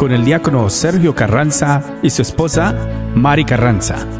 con el diácono Sergio Carranza y su esposa Mari Carranza.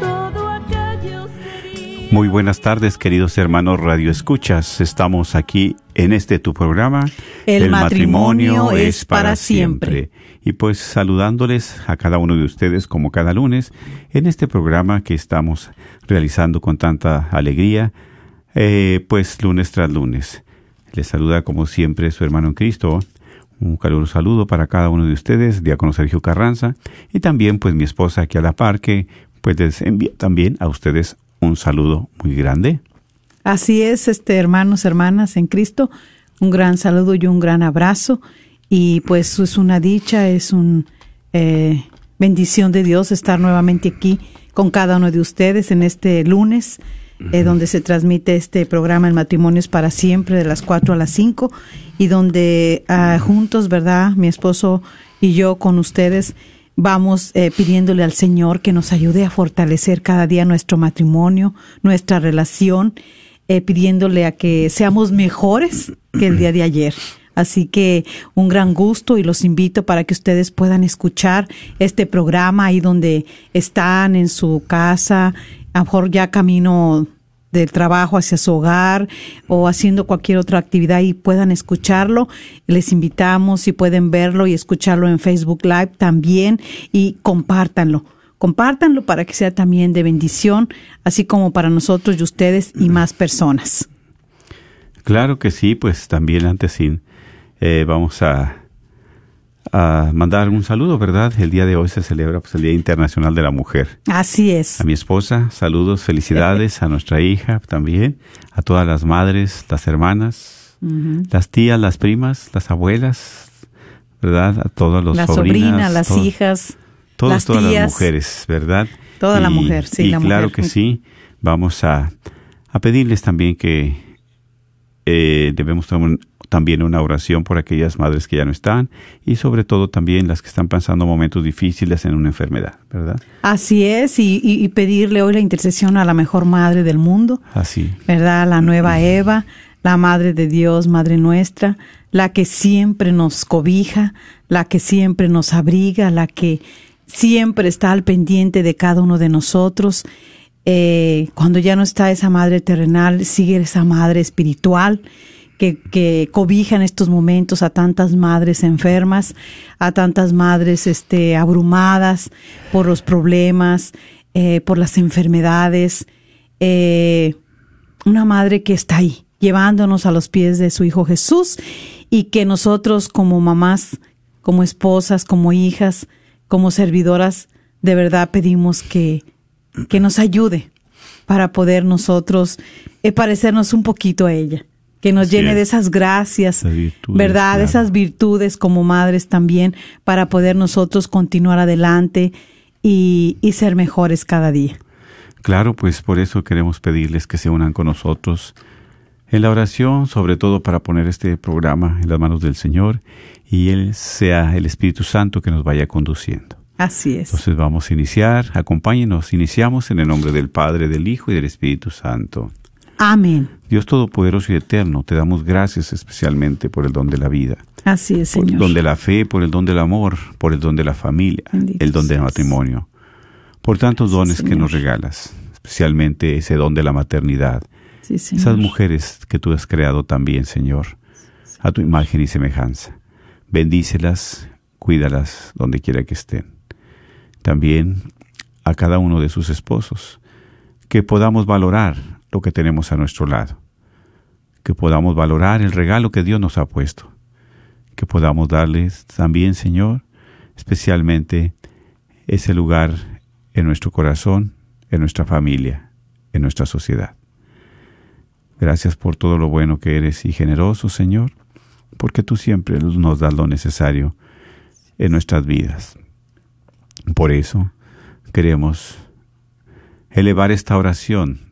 todo aquello sería. Muy buenas tardes, queridos hermanos Radio Escuchas. Estamos aquí en este tu programa. El matrimonio es para siempre. Y pues saludándoles a cada uno de ustedes como cada lunes en este programa que estamos realizando con tanta alegría, eh, pues lunes tras lunes. Les saluda como siempre su hermano en Cristo. Un caluroso saludo para cada uno de ustedes, Diácono Sergio Carranza, y también pues mi esposa aquí a la par que pues les envía también a ustedes un saludo muy grande. Así es, este hermanos, hermanas en Cristo, un gran saludo y un gran abrazo. Y pues es una dicha, es una bendición de Dios estar nuevamente aquí con cada uno de ustedes en este lunes, eh, donde se transmite este programa El matrimonio es para siempre, de las 4 a las 5, y donde ah, juntos, ¿verdad? Mi esposo y yo con ustedes vamos eh, pidiéndole al Señor que nos ayude a fortalecer cada día nuestro matrimonio, nuestra relación, eh, pidiéndole a que seamos mejores que el día de ayer. Así que un gran gusto y los invito para que ustedes puedan escuchar este programa ahí donde están en su casa, a lo mejor ya camino del trabajo hacia su hogar o haciendo cualquier otra actividad y puedan escucharlo. Les invitamos y pueden verlo y escucharlo en Facebook Live también y compártanlo. Compártanlo para que sea también de bendición, así como para nosotros y ustedes y más personas. Claro que sí, pues también antes sin eh, vamos a, a mandar un saludo, ¿verdad? El día de hoy se celebra pues, el Día Internacional de la Mujer. Así es. A mi esposa, saludos, felicidades, a nuestra hija también, a todas las madres, las hermanas, las tías, las primas, las abuelas, ¿verdad? A todos los Las sobrinas, sobrinas, las hijas, todas, las todas las tías. mujeres, ¿verdad? Toda la mujer, sí, y la claro mujer. que sí. Vamos a, a pedirles también que eh, debemos tomar también una oración por aquellas madres que ya no están y sobre todo también las que están pasando momentos difíciles en una enfermedad, ¿verdad? Así es, y, pedirle hoy la intercesión a la mejor madre del mundo, Así. ¿verdad? La nueva Eva, la Madre de Dios, Madre nuestra, la que siempre nos cobija, la que siempre nos abriga, la que siempre está al pendiente de cada uno de nosotros. Eh, cuando ya no está esa Madre terrenal, sigue esa Madre espiritual que, cobija en estos momentos a tantas madres enfermas, a tantas madres este, abrumadas por los problemas, eh, por las enfermedades. Eh, una madre que está ahí, llevándonos a los pies de su Hijo Jesús y que nosotros como mamás, como esposas, como hijas, como servidoras, de verdad pedimos que, que nos ayude para poder nosotros eh, parecernos un poquito a ella, que nos Así llene es. de esas gracias, virtudes, ¿verdad? Claro. esas virtudes como madres también, para poder nosotros continuar adelante y, y ser mejores cada día. Claro, pues por eso queremos pedirles que se unan con nosotros en la oración, sobre todo para poner este programa en las manos del Señor y Él sea el Espíritu Santo que nos vaya conduciendo. Así es. Entonces vamos a iniciar, acompáñenos, iniciamos en el nombre del Padre, del Hijo y del Espíritu Santo. Amén. Dios Todopoderoso y Eterno, te damos gracias especialmente por el don de la vida, Así es, por el Señor. don de la fe, por el don del amor, por el don de la familia, Bendito el don del matrimonio, por tantos dones que Señor. nos regalas, especialmente ese don de la maternidad, Sí, Señor. esas mujeres que tú has creado también, Señor, a tu imagen y semejanza. Bendícelas, cuídalas donde quiera que estén. También a cada uno de sus esposos, que podamos valorar lo que tenemos a nuestro lado, que podamos valorar el regalo que Dios nos ha puesto, que podamos darles también, Señor, especialmente ese lugar en nuestro corazón, en nuestra familia, en nuestra sociedad. Gracias por todo lo bueno que eres y generoso, Señor, porque tú siempre nos das lo necesario en nuestras vidas. Por eso queremos elevar esta oración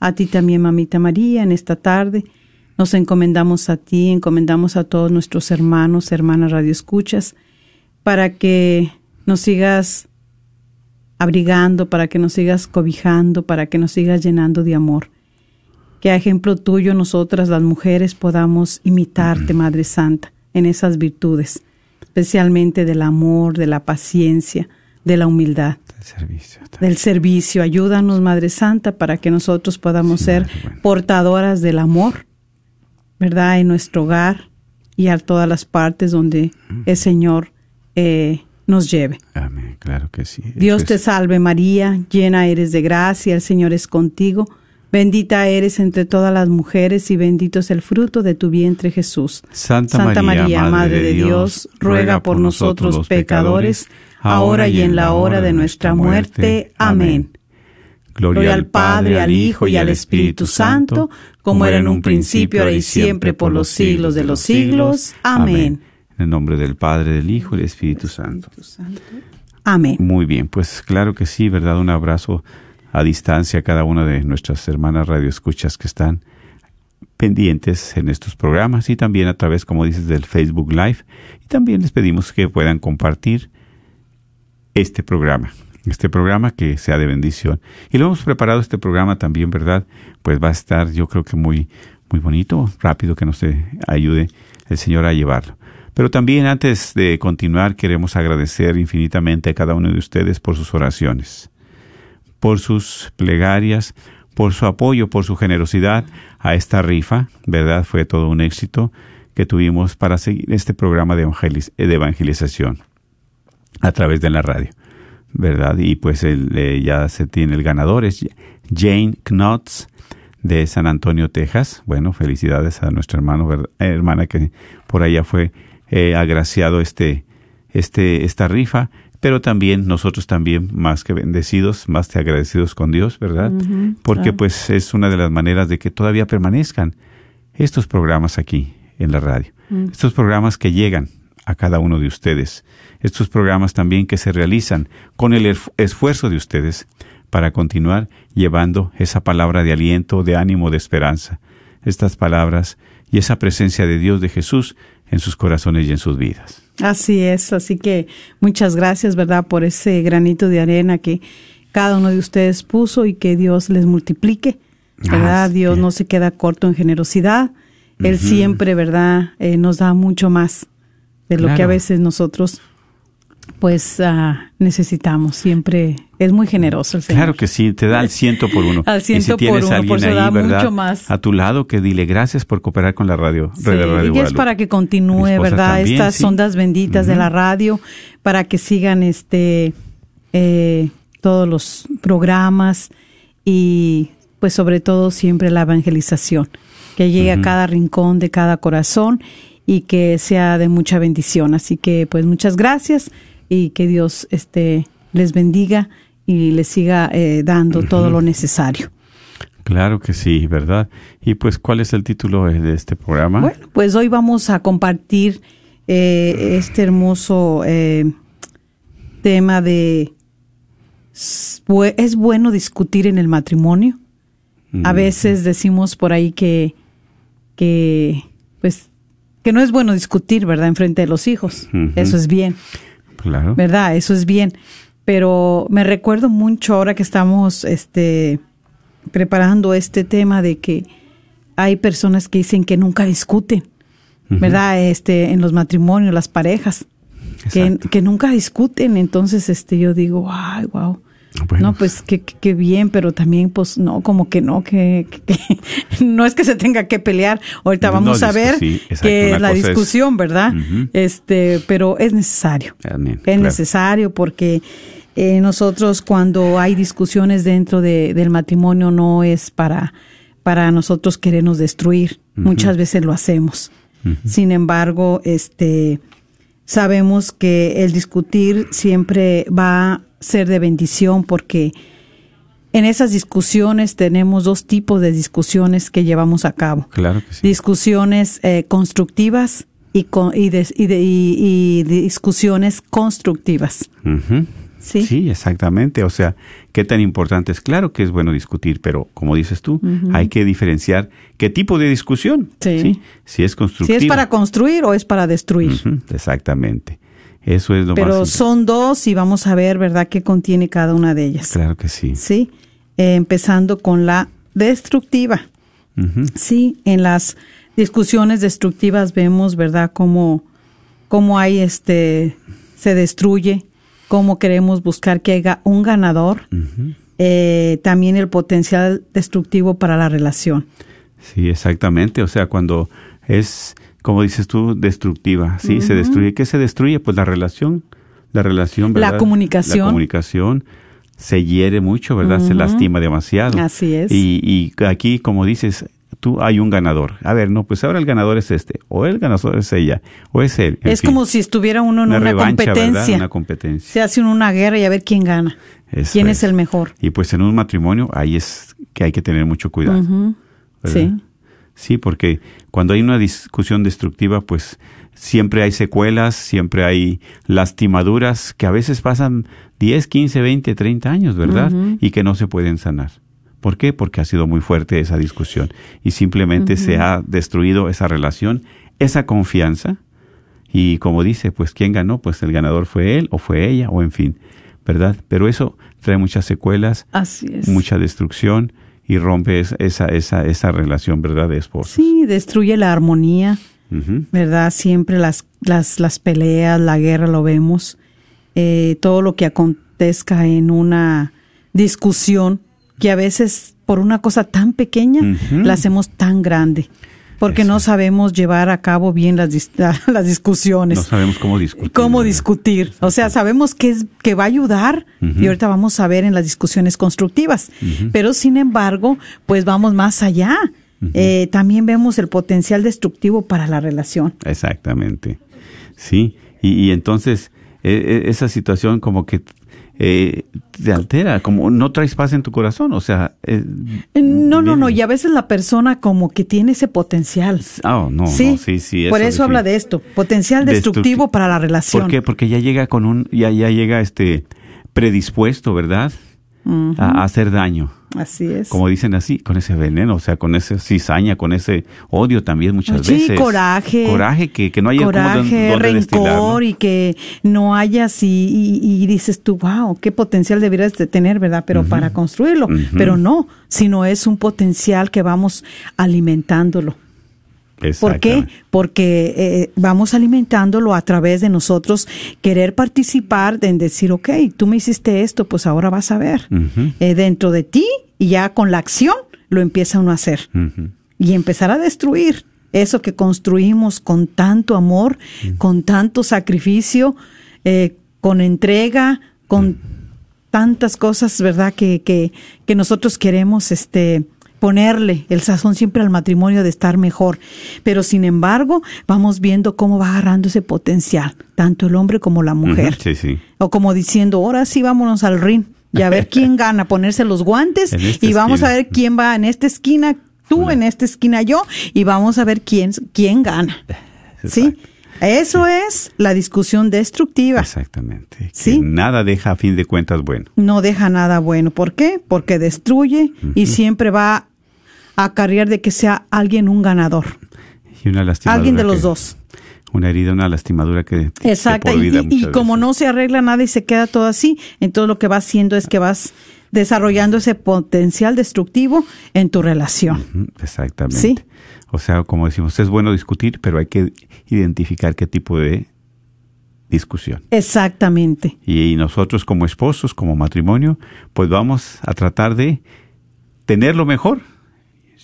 A ti también, mamita María, en esta tarde nos encomendamos a ti, encomendamos a todos nuestros hermanos, hermanas radioescuchas, para que nos sigas abrigando, para que nos sigas cobijando, para que nos sigas llenando de amor. Que a ejemplo tuyo nosotras las mujeres podamos imitarte, Madre Santa, en esas virtudes, especialmente del amor, de la paciencia, de la humildad servicio. del servicio. Ayúdanos, Madre Santa, para que nosotros podamos Sí, ser portadoras del amor, ¿verdad? En nuestro hogar y a todas las partes donde el Señor eh, nos lleve. Amén, claro que sí. Dios te salve María, llena eres de gracia, el Señor es contigo. Bendita eres entre todas las mujeres y bendito es el fruto de tu vientre Jesús. Santa, María, Madre de Dios, ruega por nosotros los pecadores, ahora y en la hora de nuestra muerte. Amén. Gloria al Padre, al Hijo y al Espíritu Santo, como era en un principio, ahora y siempre, por los siglos de los siglos. Amén. En el nombre del Padre, del Hijo y del Espíritu Santo. Amén. Muy bien, pues claro que sí, ¿verdad? Un abrazo a distancia a cada una de nuestras hermanas radioescuchas que están pendientes en estos programas y también a través, como dices, del Facebook Live. Y también les pedimos que puedan compartir este programa, este programa que sea de bendición. Y lo hemos preparado este programa también, ¿verdad? Pues va a estar, yo creo que muy, muy bonito, rápido que nos eh, ayude el Señor a llevarlo. Pero también antes de continuar queremos agradecer infinitamente a cada uno de ustedes por sus oraciones, por sus plegarias, por su apoyo, por su generosidad a esta rifa, ¿verdad? Fue todo un éxito que tuvimos para seguir este programa de, de evangelización a través de la radio, ¿verdad? Y pues el, eh, ya se tiene el ganador, es Jane Knotts de San Antonio, Texas. Bueno, felicidades a nuestra hermano, ¿verdad? Eh, hermana que por allá fue eh, agraciado este, este, esta rifa, pero también nosotros también más que bendecidos, más que agradecidos con Dios, ¿verdad? Porque claro. pues es una de las maneras de que todavía permanezcan estos programas aquí en la radio. Estos programas que llegan a cada uno de ustedes. Estos programas también que se realizan con el esfuerzo de ustedes para continuar llevando esa palabra de aliento, de ánimo, de esperanza. Estas palabras y esa presencia de Dios, de Jesús, en sus corazones y en sus vidas. Así es, así que muchas gracias, ¿verdad?, por ese granito de arena que cada uno de ustedes puso y que Dios les multiplique, ¿verdad? Ah. Dios no se queda corto en generosidad, Él siempre, ¿verdad?, eh, nos da mucho más de lo que a veces nosotros, pues, ah, necesitamos. Siempre es muy generoso el Señor. Claro que sí, te da al ciento por uno. Al y si ciento por tienes uno, alguien por ahí, da ¿verdad? mucho más. A tu lado, que dile gracias por cooperar con la radio. Sí, de Radio y es Guadalupe. para que continúe, ¿verdad? también, Estas sí. ondas benditas de la radio, para que sigan este eh, todos los programas y pues sobre todo siempre la evangelización, que llegue a cada rincón de cada corazón y que sea de mucha bendición. Así que pues muchas gracias y que Dios este, les bendiga y les siga eh, dando todo lo necesario. Claro que sí, ¿verdad? Y pues, ¿cuál es el título de este programa? Bueno, pues hoy vamos a compartir eh, este hermoso eh, tema de es bueno discutir en el matrimonio. A veces decimos por ahí que, que, pues, que no es bueno discutir, ¿verdad? En frente de los hijos. Eso es bien. Claro. ¿Verdad? Eso es bien. Pero me recuerdo mucho ahora que estamos, este, preparando este tema de que hay personas que dicen que nunca discuten, ¿verdad? Este, en los matrimonios, las parejas, que, que, nunca discuten. Entonces, este, yo digo, ay, wow. No, pues qué, bien, pero también, pues no, como que no, que, no es que se tenga que pelear. Ahorita vamos a ver que la discusión, ¿verdad? Este, pero es necesario. es necesario porque eh, nosotros cuando hay discusiones dentro de, del matrimonio no es para, para nosotros querernos destruir. Muchas veces lo hacemos. Sin embargo, este, sabemos que el discutir siempre va a ser de bendición porque en esas discusiones tenemos dos tipos de discusiones que llevamos a cabo. Claro que sí. Discusiones eh, constructivas y, y, discusiones constructivas. ¿Sí? exactamente. O sea, qué tan importante es. Claro que es bueno discutir, pero como dices tú, hay que diferenciar qué tipo de discusión. Sí. Si es constructiva. Si es para construir o es para destruir. Exactamente. Eso es lo Pero son dos y vamos a ver, ¿verdad?, qué contiene cada una de ellas. Claro que sí. Sí. Eh, empezando con la destructiva. Sí, en las discusiones destructivas vemos, ¿verdad?, cómo, cómo hay este, se destruye cómo queremos buscar que haya un ganador, eh, también el potencial destructivo para la relación. Sí, exactamente. O sea, cuando es, como dices tú, destructiva, sí, se destruye. ¿Qué se destruye? Pues la relación, la relación, ¿verdad? La comunicación. La comunicación se hiere mucho, ¿verdad? Se lastima demasiado. Así es. Y, y aquí, como dices, tú hay un ganador. A ver, no, pues ahora el ganador es este, o el ganador es ella, o es él. Es como si estuviera uno en una, competencia. Una competencia. Se hace una guerra y a ver quién gana. quién es. el mejor. Y pues en un matrimonio ahí es que hay que tener mucho cuidado. Sí. Sí, porque cuando hay una discusión destructiva, pues siempre hay secuelas, siempre hay lastimaduras que a veces pasan 10, 15, 20, 30 años, ¿verdad? Y que no se pueden sanar. ¿Por qué? Porque ha sido muy fuerte esa discusión y simplemente se ha destruido esa relación, esa confianza. Y como dice, pues ¿quién ganó? Pues el ganador fue él o fue ella o en fin, ¿verdad? Pero eso trae muchas secuelas, mucha destrucción y rompe esa, esa, esa relación, ¿verdad? De esposo. Sí, destruye la armonía, ¿verdad? Siempre las, las, las peleas, la guerra lo vemos, eh, todo lo que acontezca en una discusión que a veces por una cosa tan pequeña la hacemos tan grande. Porque no sabemos llevar a cabo bien las, las discusiones. No sabemos cómo discutir. Cómo discutir. O sea, sabemos que, es, que va a ayudar y ahorita vamos a ver en las discusiones constructivas. Pero sin embargo, pues vamos más allá. Eh, también vemos el potencial destructivo para la relación. Exactamente. Sí. Y, y entonces, e, e, esa situación como que eh, te altera, como no traes paz en tu corazón, o sea... Eh, no, no, no, y a veces la persona como que tiene ese potencial. Ah, no, sí, sí, sí. Por eso habla de esto, potencial destructivo para la relación. ¿Por qué? Porque ya llega con un, ya, ya llega este predispuesto, ¿verdad? A, hacer daño. Así es. Como dicen así, con ese veneno, o sea, con esa cizaña, con ese odio también muchas sí, veces. coraje. Coraje, que, que no haya coraje, rencor y que no hayas y, y, dices tú, wow, qué potencial deberías de tener, ¿verdad? Pero para construirlo. Pero no, sino es un potencial que vamos alimentándolo. ¿Por qué? Porque eh, vamos alimentándolo a través de nosotros querer participar en decir, ok, tú me hiciste esto, pues ahora vas a ver. Eh, dentro de ti y ya con la acción lo empieza uno a hacer. Y empezar a destruir eso que construimos con tanto amor, con tanto sacrificio, eh, con entrega, con tantas cosas, ¿verdad? Que, que, que nosotros queremos este, ponerle el sazón siempre al matrimonio de estar mejor. Pero sin embargo, vamos viendo cómo va agarrando ese potencial, tanto el hombre como la mujer. Sí, sí. O como diciendo, ahora sí vámonos al ring y a ver quién gana, ponerse los guantes y vamos a ver quién va en esta esquina, tú en esta esquina yo, y vamos a ver quién, quién gana. ¿Sí? Eso es la discusión destructiva. Exactamente. Que Sí. nada deja a fin de cuentas bueno. No deja nada bueno. ¿Por qué? Porque destruye y siempre va a acarrear de que sea alguien un ganador. Y una. Alguien de los que- dos. Una herida, una lastimadura que. Exacto. Y, como no se arregla nada y se queda todo así, entonces lo que vas haciendo es que vas desarrollando ese potencial destructivo en tu relación. Exactamente. Sí. O sea, como decimos, es bueno discutir, pero hay que identificar qué tipo de discusión. Exactamente. Y nosotros como esposos, como matrimonio, pues vamos a tratar de tener lo mejor.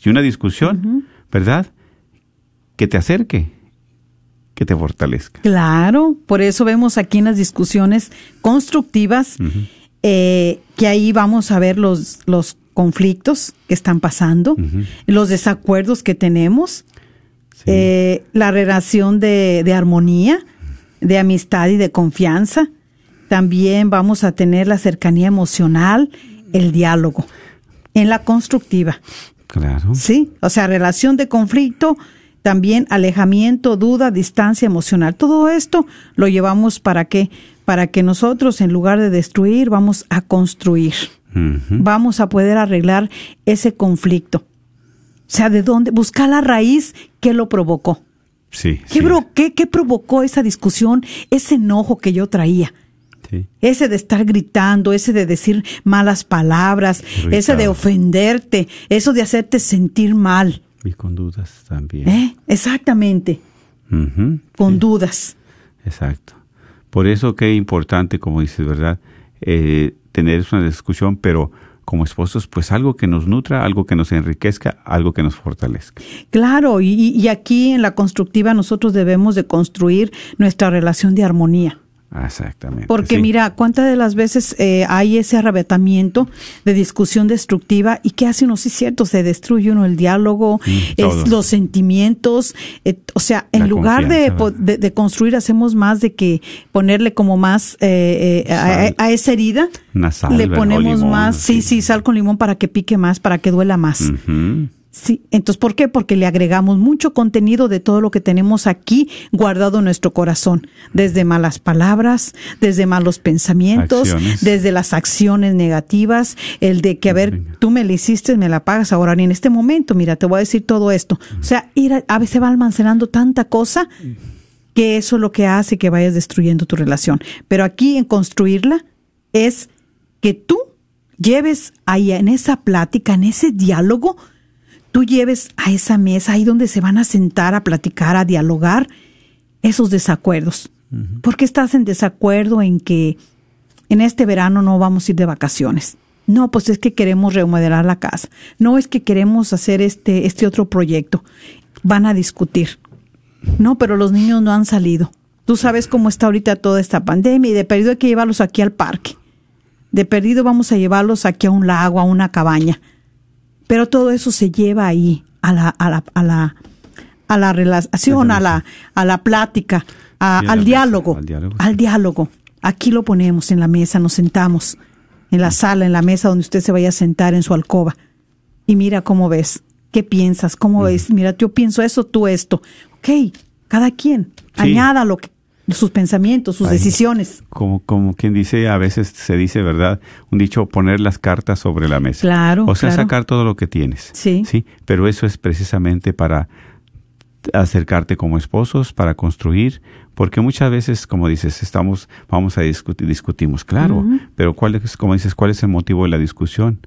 Y una discusión, ¿verdad? Que te acerque, que te fortalezca. Claro, por eso vemos aquí en las discusiones constructivas eh, que ahí vamos a ver los, los conflictos que están pasando, los desacuerdos que tenemos, eh, la relación de, de armonía, de amistad y de confianza. También vamos a tener la cercanía emocional, el diálogo, en la constructiva. Claro. Sí, o sea, relación de conflicto, también alejamiento, duda, distancia emocional. Todo esto lo llevamos para qué? Para que nosotros, en lugar de destruir, vamos a construir. Vamos a poder arreglar ese conflicto. O sea, ¿de dónde? Buscar la raíz que lo provocó. Sí. ¿Qué, sí, bro- qué- qué provocó esa discusión, ese enojo que yo traía? Sí. Ese de estar gritando, ese de decir malas palabras, Irritado. ese de ofenderte, eso de hacerte sentir mal. Y con dudas también. ¿Eh? Exactamente, con sí, dudas. Exacto. Por eso que es importante, como dices, ¿verdad? Eh, tener una discusión, pero como esposos, pues algo que nos nutra, algo que nos enriquezca, algo que nos fortalezca. Claro, y- y aquí en la constructiva nosotros debemos de construir nuestra relación de armonía. Exactamente. Porque sí. mira, cuántas de las veces eh, hay ese arrebatamiento de discusión destructiva y qué hace uno, sí es cierto, se destruye uno el diálogo, es todo. los sentimientos, eh, o sea, en La lugar de, de, de construir hacemos más de que ponerle como más eh, eh, a, esa herida, sal, le ponemos limón, más, sí, sí. sal con limón para que pique más, para que duela más. Ujú. Sí, entonces, ¿por qué? Porque le agregamos mucho contenido de todo lo que tenemos aquí guardado en nuestro corazón, desde malas palabras, desde malos pensamientos, Acciones. desde las acciones negativas, el de que, a ver, tú me la hiciste, me la pagas ahora, ni en este momento, mira, te voy a decir todo esto. O sea, ir a, a veces va almacenando tanta cosa que eso es lo que hace que vayas destruyendo tu relación. Pero aquí en construirla es que tú lleves ahí en esa plática, en ese diálogo, tú lleves a esa mesa ahí donde se van a sentar a platicar, a dialogar esos desacuerdos. ¿Por qué estás en desacuerdo en que en este verano no vamos a ir de vacaciones? No, pues es que queremos remodelar la casa. No es que queremos hacer este, este otro proyecto. Van a discutir. No, pero los niños no han salido. Tú sabes cómo está ahorita toda esta pandemia y de perdido hay que llevarlos aquí al parque. De perdido vamos a llevarlos aquí a un lago, a una cabaña. Pero todo eso se lleva ahí a la, a la, a la, a la relación, a la, a la plática, a- al, mesa, diálogo, al diálogo. al diálogo. Aquí lo ponemos en la mesa, nos sentamos en la sala, en la mesa donde usted se vaya a sentar en su alcoba. Y mira cómo ves, qué piensas, cómo ves. Mira, yo pienso eso, tú esto. Ok, cada quien, Sí. añada lo que, sus pensamientos, sus Ay. decisiones. Como, como quien dice, a veces se dice, ¿verdad? Un dicho, poner las cartas sobre la mesa. Claro, O sea, claro. sacar todo lo que tienes. Sí. Sí, pero eso es precisamente para acercarte como esposos, para construir, porque muchas veces, como dices, estamos, vamos a discutir, discutimos, claro, pero cuál es, como dices, cuál es el motivo de la discusión,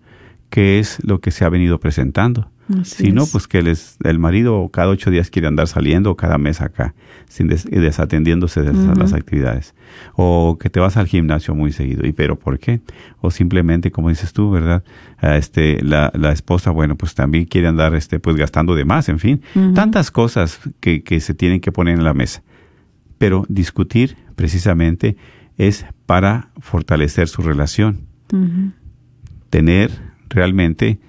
qué es lo que se ha venido presentando. Así si no, es. pues que les- el marido cada ocho días quiere andar saliendo o cada mes acá, sin des- desatendiéndose de esas- las actividades. O que te vas al gimnasio muy seguido. ¿Y pero por qué? O simplemente, como dices tú, ¿verdad? Este, la, la esposa, bueno, pues también quiere andar, este, pues gastando de más, en fin. Tantas cosas que, que se tienen que poner en la mesa. Pero discutir, precisamente, es para fortalecer su relación. Tener realmente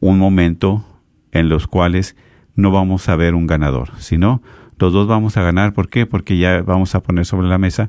un momento en los cuales no vamos a ver un ganador, sino los dos vamos a ganar. ¿Por qué? Porque ya vamos a poner sobre la mesa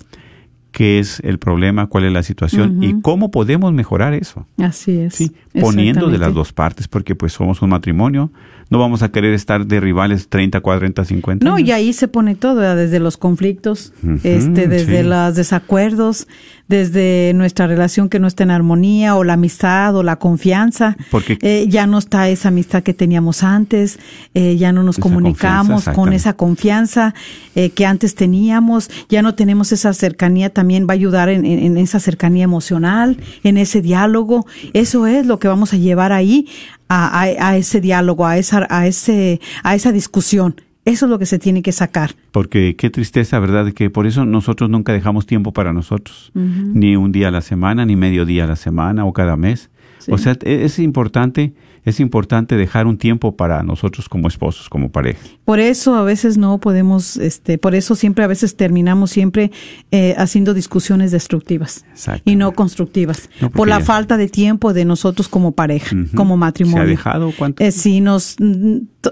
qué es el problema, cuál es la situación y cómo podemos mejorar eso. Así es. Sí, poniendo de las dos partes, porque pues somos un matrimonio, no vamos a querer estar de rivales 30, 40, 50. No, y ahí se pone todo, desde los conflictos, este, desde los desacuerdos, desde nuestra relación que no está en armonía, o la amistad, o la confianza. Porque eh, ya no está esa amistad que teníamos antes, eh, ya no nos comunicamos con esa confianza eh, que antes teníamos, ya no tenemos esa cercanía, también va a ayudar en, en esa cercanía emocional, en ese diálogo. Eso es lo que vamos a llevar ahí a, a, ese diálogo, a esa, a, ese, a esa discusión. Eso es lo que se tiene que sacar. Porque qué tristeza, ¿verdad? Que por eso nosotros nunca dejamos tiempo para nosotros. Ni un día a la semana, ni medio día a la semana o cada mes. O sea, e, es importante es importante dejar un tiempo para nosotros como esposos, como pareja. Por eso a veces no podemos, este, por eso siempre a veces terminamos siempre eh, haciendo discusiones destructivas y no constructivas, por la falta de tiempo de nosotros como pareja, como matrimonio. ¿Se ha dejado cuánto? Eh, sí, nos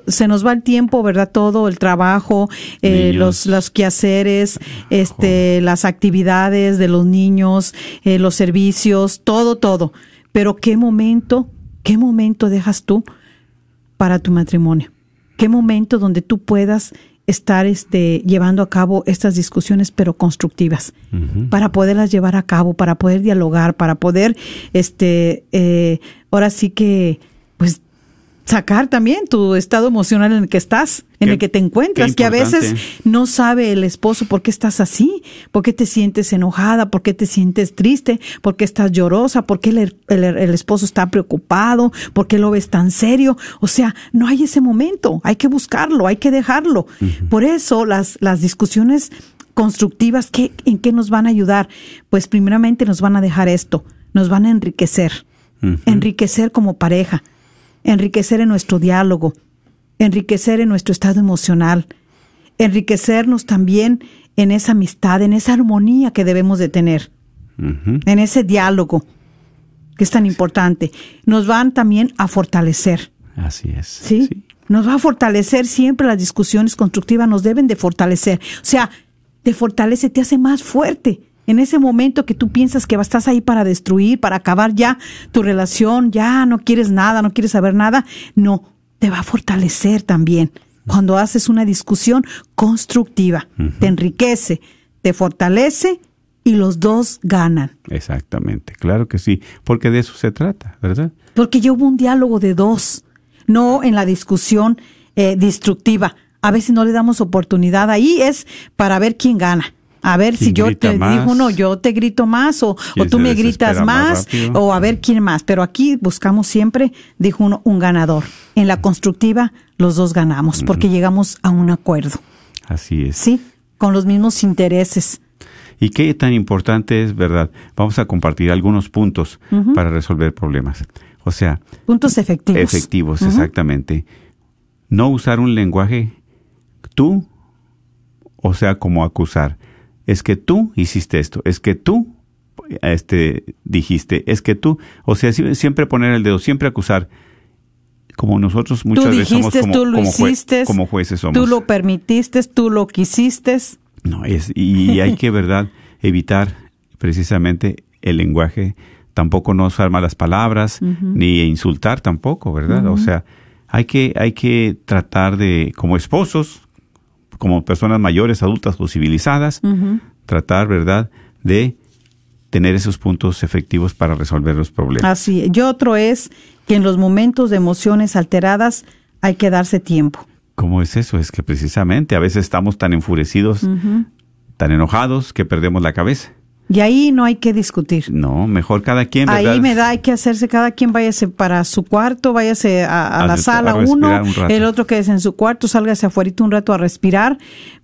se nos va el tiempo, verdad, todo el trabajo, eh, los los quehaceres, este, las actividades de los niños, los servicios, todo, todo. Pero qué momento ¿Qué momento dejas tú para tu matrimonio? ¿Qué momento donde tú puedas estar este, llevando a cabo estas discusiones, pero constructivas, para poderlas llevar a cabo, para poder dialogar, para poder, este, eh, ahora sí que, pues, sacar también tu estado emocional en el que estás, en el que te encuentras, que a veces no sabe el esposo por qué estás así, por qué te sientes enojada, por qué te sientes triste, por qué estás llorosa, por qué el, esposo está preocupado, por qué lo ves tan serio. O sea, no hay ese momento, hay que buscarlo, hay que dejarlo. Por eso las, las discusiones constructivas, ¿qué, ¿en qué nos van a ayudar? Pues primeramente nos van a dejar esto, nos van a enriquecer, enriquecer como pareja enriquecer en nuestro diálogo, enriquecer en nuestro estado emocional, enriquecernos también en esa amistad, en esa armonía que debemos de tener, en ese diálogo que es tan importante. Nos van también a fortalecer. Así es. ¿Sí? Nos va a fortalecer siempre las discusiones constructivas, nos deben de fortalecer. O sea, te fortalece, te hace más fuerte en ese momento que tú piensas que estás ahí para destruir, para acabar ya tu relación, ya no quieres nada, no quieres saber nada, no, te va a fortalecer también cuando haces una discusión constructiva, te enriquece, te fortalece y los dos ganan. Exactamente, claro que sí, porque de eso se trata, ¿verdad? Porque ya hubo un diálogo de dos, no en la discusión eh, destructiva. A veces no le damos oportunidad ahí, es para ver quién gana a ver si yo te digo, no, yo te grito más o, o tú me gritas más, o a ver quién más. Pero aquí buscamos siempre, dijo uno, un ganador. En la constructiva, los dos ganamos porque llegamos a un acuerdo. Así es. Sí, con los mismos intereses. ¿Y qué tan importante es, verdad? Vamos a compartir algunos puntos para resolver problemas. O sea, puntos efectivos. Efectivos, exactamente. No usar un lenguaje tú, o sea, como acusar es que tú hiciste esto, es que tú este, dijiste, es que tú, o sea, siempre poner el dedo, siempre acusar, como nosotros muchas veces somos como, tú lo hiciste, como jueces somos. Tú lo permitiste, tú lo quisiste. No, es, y hay que, ¿verdad?, evitar precisamente el lenguaje, tampoco no usar malas palabras, ni insultar tampoco, ¿verdad? O sea, hay que, hay que tratar de, como esposos, como personas mayores, adultas o civilizadas, tratar, ¿verdad?, de tener esos puntos efectivos para resolver los problemas. Así, y otro es que en los momentos de emociones alteradas hay que darse tiempo. ¿Cómo es eso? Es que precisamente a veces estamos tan enfurecidos, tan enojados, que perdemos la cabeza. Y ahí no hay que discutir. No, mejor cada quien. Ahí me da, hay que hacerse, cada quien váyase para su cuarto, váyase a, la sala uno, el otro que es en su cuarto, sálgase afuera un rato a respirar,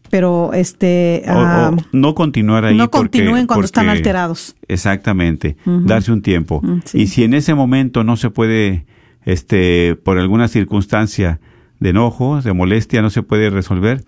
pero este... Ah, no continuar ahí. No continúen cuando están alterados. Exactamente, darse un tiempo. Mm, y si en ese momento no se puede, este, por alguna circunstancia de enojo, de molestia, no se puede resolver,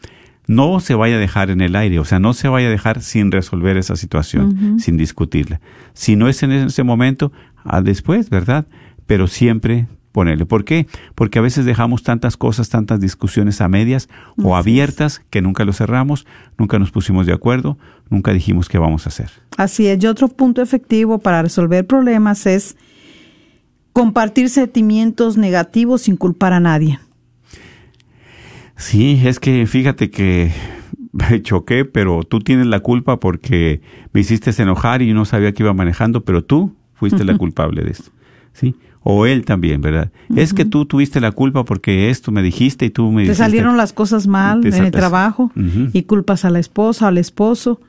no se vaya a dejar en el aire, o sea, no se vaya a dejar sin resolver esa situación, sin discutirla. Si no es en ese momento, a después, ¿verdad? Pero siempre ponerle. ¿Por qué? Porque a veces dejamos tantas cosas, tantas discusiones a medias o abiertas que nunca lo cerramos, nunca nos pusimos de acuerdo, nunca dijimos qué vamos a hacer. Así es. Y otro punto efectivo para resolver problemas es compartir sentimientos negativos sin culpar a nadie. Sí, es que fíjate que me choqué, pero tú tienes la culpa porque me hiciste enojar y yo no sabía que iba manejando, pero tú fuiste la culpable de esto. ¿Sí? O él también, ¿verdad? Es que tú tuviste la culpa porque esto me dijiste y tú me Te salieron las cosas mal en el trabajo y culpas a la esposa, al esposo.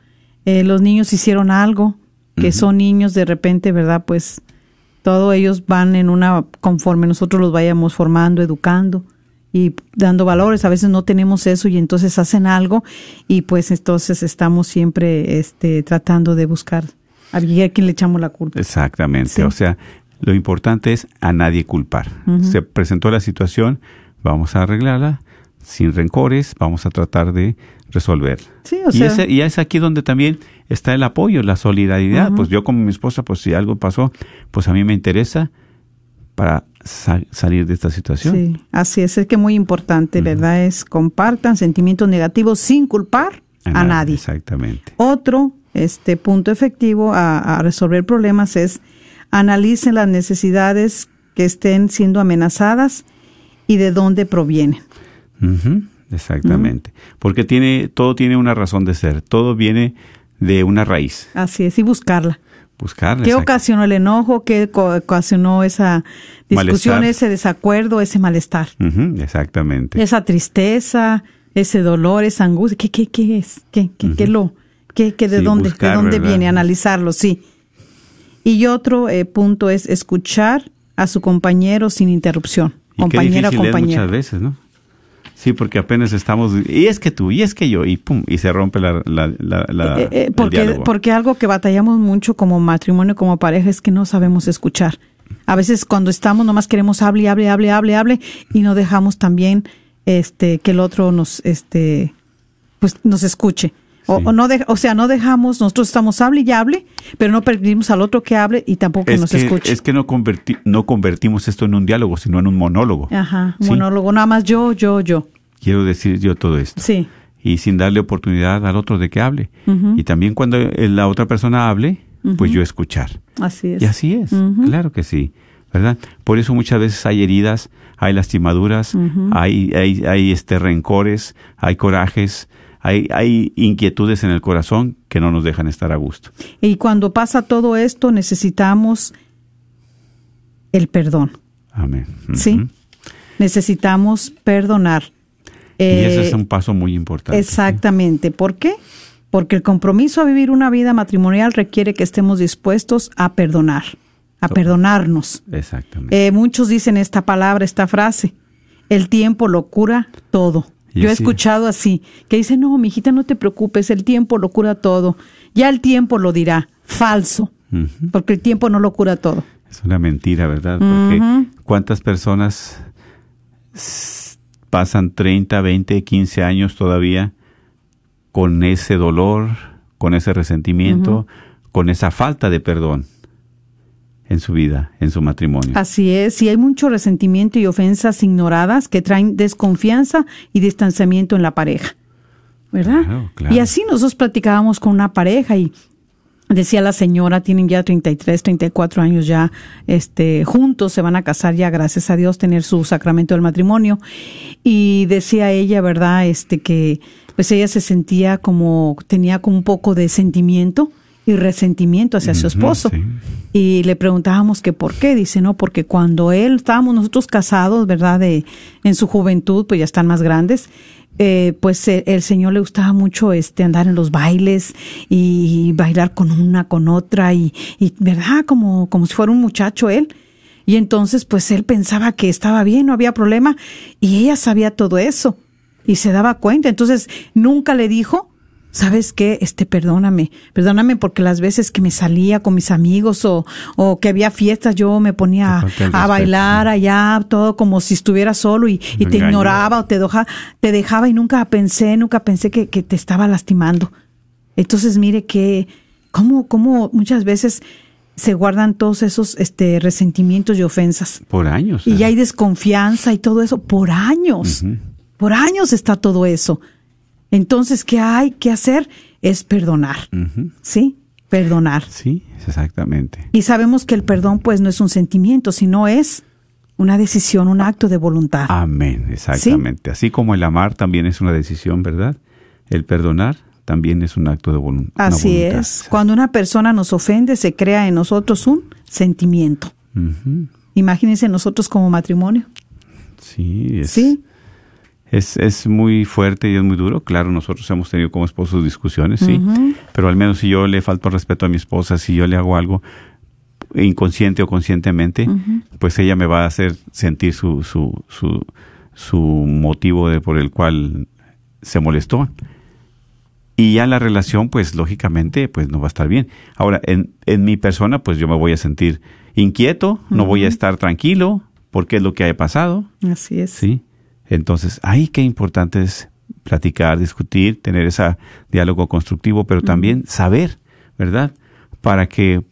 Eh, los niños hicieron algo, que son niños de repente, ¿verdad? Pues todos ellos van en una, conforme nosotros los vayamos formando, educando y dando valores. A veces no tenemos eso y entonces hacen algo y pues entonces estamos siempre este, tratando de buscar a quien le echamos la culpa. Exactamente. O sea, lo importante es a nadie culpar. Se presentó la situación, vamos a arreglarla sin rencores, vamos a tratar de resolver. Sí, o y, y, es aquí donde también está el apoyo, la solidaridad. Pues yo como mi esposa, pues si algo pasó, pues a mí me interesa para salir de esta situación. Sí, así es, es que muy importante, ¿verdad? Es compartan sentimientos negativos sin culpar a, nadie. Exactamente. Otro este punto efectivo a, a resolver problemas es analicen las necesidades que estén siendo amenazadas y de dónde provienen. exactamente. Porque tiene, todo tiene una razón de ser. Todo viene de una raíz. Así es, y buscarla. Buscarla. ¿Qué ocasionó el enojo? ¿Qué ocasionó esa discusión, ese desacuerdo, ese malestar? exactamente. Esa tristeza, ese dolor, esa angustia. ¿Qué, qué, qué es? ¿Qué, qué, qué lo? ¿Qué, qué de dónde? ¿De dónde viene? Analizarlo, sí. Y otro eh, punto es escuchar a su compañero sin interrupción. Y compañera qué compañero. muchas veces, ¿no? Sí, porque apenas estamos, y es que tú, y es que yo, y pum, y se rompe la, la, la, eh, eh, porque, porque algo que batallamos mucho como matrimonio, como pareja, es que no sabemos escuchar. A veces cuando estamos nomás queremos hable, hable, hable, hable, hable, y no dejamos también este que el otro nos, este, pues nos escuche. O, no o sea, no dejamos, nosotros estamos hable y hable, pero no permitimos al otro que hable y tampoco es nos que, escuche. Es que no, converti no convertimos esto en un diálogo, sino en un monólogo. Ajá, monólogo, nada más yo, yo, yo. Quiero decir yo todo esto. Sí. Y sin darle oportunidad al otro de que hable. Y también cuando la otra persona hable, pues yo escuchar. Así es. Y así es, claro que sí. ¿verdad? Por eso muchas veces hay heridas, hay lastimaduras, hay, hay, hay este rencores, hay corajes, hay, hay inquietudes en el corazón que no nos dejan estar a gusto. Y cuando pasa todo esto, necesitamos el perdón. Amén. Sí. Necesitamos perdonar. y ese es un paso muy importante. Exactamente. ¿Por qué? Porque el compromiso a vivir una vida matrimonial requiere que estemos dispuestos a perdonar, a perdonarnos. Exactamente. Eh, muchos dicen esta palabra, esta frase, el tiempo lo cura todo. Yo he escuchado así, que dice, no, mi hijita, no te preocupes, el tiempo lo cura todo. Ya el tiempo lo dirá. Falso, porque el tiempo no lo cura todo. Es una mentira, ¿verdad? Porque ¿cuántas personas pasan 30, 20, 15 años todavía con ese dolor, con ese resentimiento, con esa falta de perdón? En su vida, en su matrimonio. Así es, y hay mucho resentimiento y ofensas ignoradas que traen desconfianza y distanciamiento en la pareja. ¿Verdad? Y así nosotros platicábamos con una pareja y decía la señora, tienen ya 33, 34 años ya este juntos, se van a casar ya gracias a Dios tener su sacramento del matrimonio y decía ella, ¿verdad? Este que pues ella se sentía como tenía como un poco de sentimiento y resentimiento hacia su esposo. Y le preguntábamos que por qué. Dice, no, porque cuando él, estábamos nosotros casados, ¿verdad? De, en su juventud, pues ya están más grandes. Eh, pues el Señor le gustaba mucho este andar en los bailes y, bailar con una, con otra y, y, ¿verdad? Como, como si fuera un muchacho él. Y entonces, pues él pensaba que estaba bien, no había problema. Y ella sabía todo eso. Y se daba cuenta. Entonces, nunca le dijo, ¿sabes qué? Este, perdóname, perdóname porque las veces que me salía con mis amigos o, o que había fiestas, yo me ponía a, bailar allá, todo como si estuviera solo y, y te ignoraba o te dejaba, te dejaba y nunca pensé, nunca pensé que, que te estaba lastimando. Entonces, mire que, cómo, cómo muchas veces se guardan todos esos este, resentimientos y ofensas. Por años. Y ¿eh? hay desconfianza y todo eso por años. Por años está todo eso. Entonces, ¿qué hay que hacer? Es perdonar. ¿Sí? Perdonar. Sí, exactamente. Y sabemos que el perdón, pues, no es un sentimiento, sino es una decisión, un acto de voluntad. Amén, exactamente. Así como el amar también es una decisión, ¿verdad? El perdonar también es un acto de volun- una Así voluntad. es. Cuando una persona nos ofende, se crea en nosotros un sentimiento. Ujú. Imagínense nosotros como matrimonio. Sí, es, Sí. Es, es muy fuerte y es muy duro. Claro, nosotros hemos tenido como esposos discusiones, sí. Pero al menos si yo le falto respeto a mi esposa, si yo le hago algo inconsciente o conscientemente, pues ella me va a hacer sentir su, su, su, su motivo de, por el cual se molestó. Y ya la relación, pues lógicamente, pues no va a estar bien. Ahora, en, en mi persona, pues yo me voy a sentir inquieto, no voy a estar tranquilo, porque es lo que haya pasado. Así es. ¿sí? Entonces, ahí qué importante es platicar, discutir, tener ese diálogo constructivo, pero también saber, ¿verdad? Para que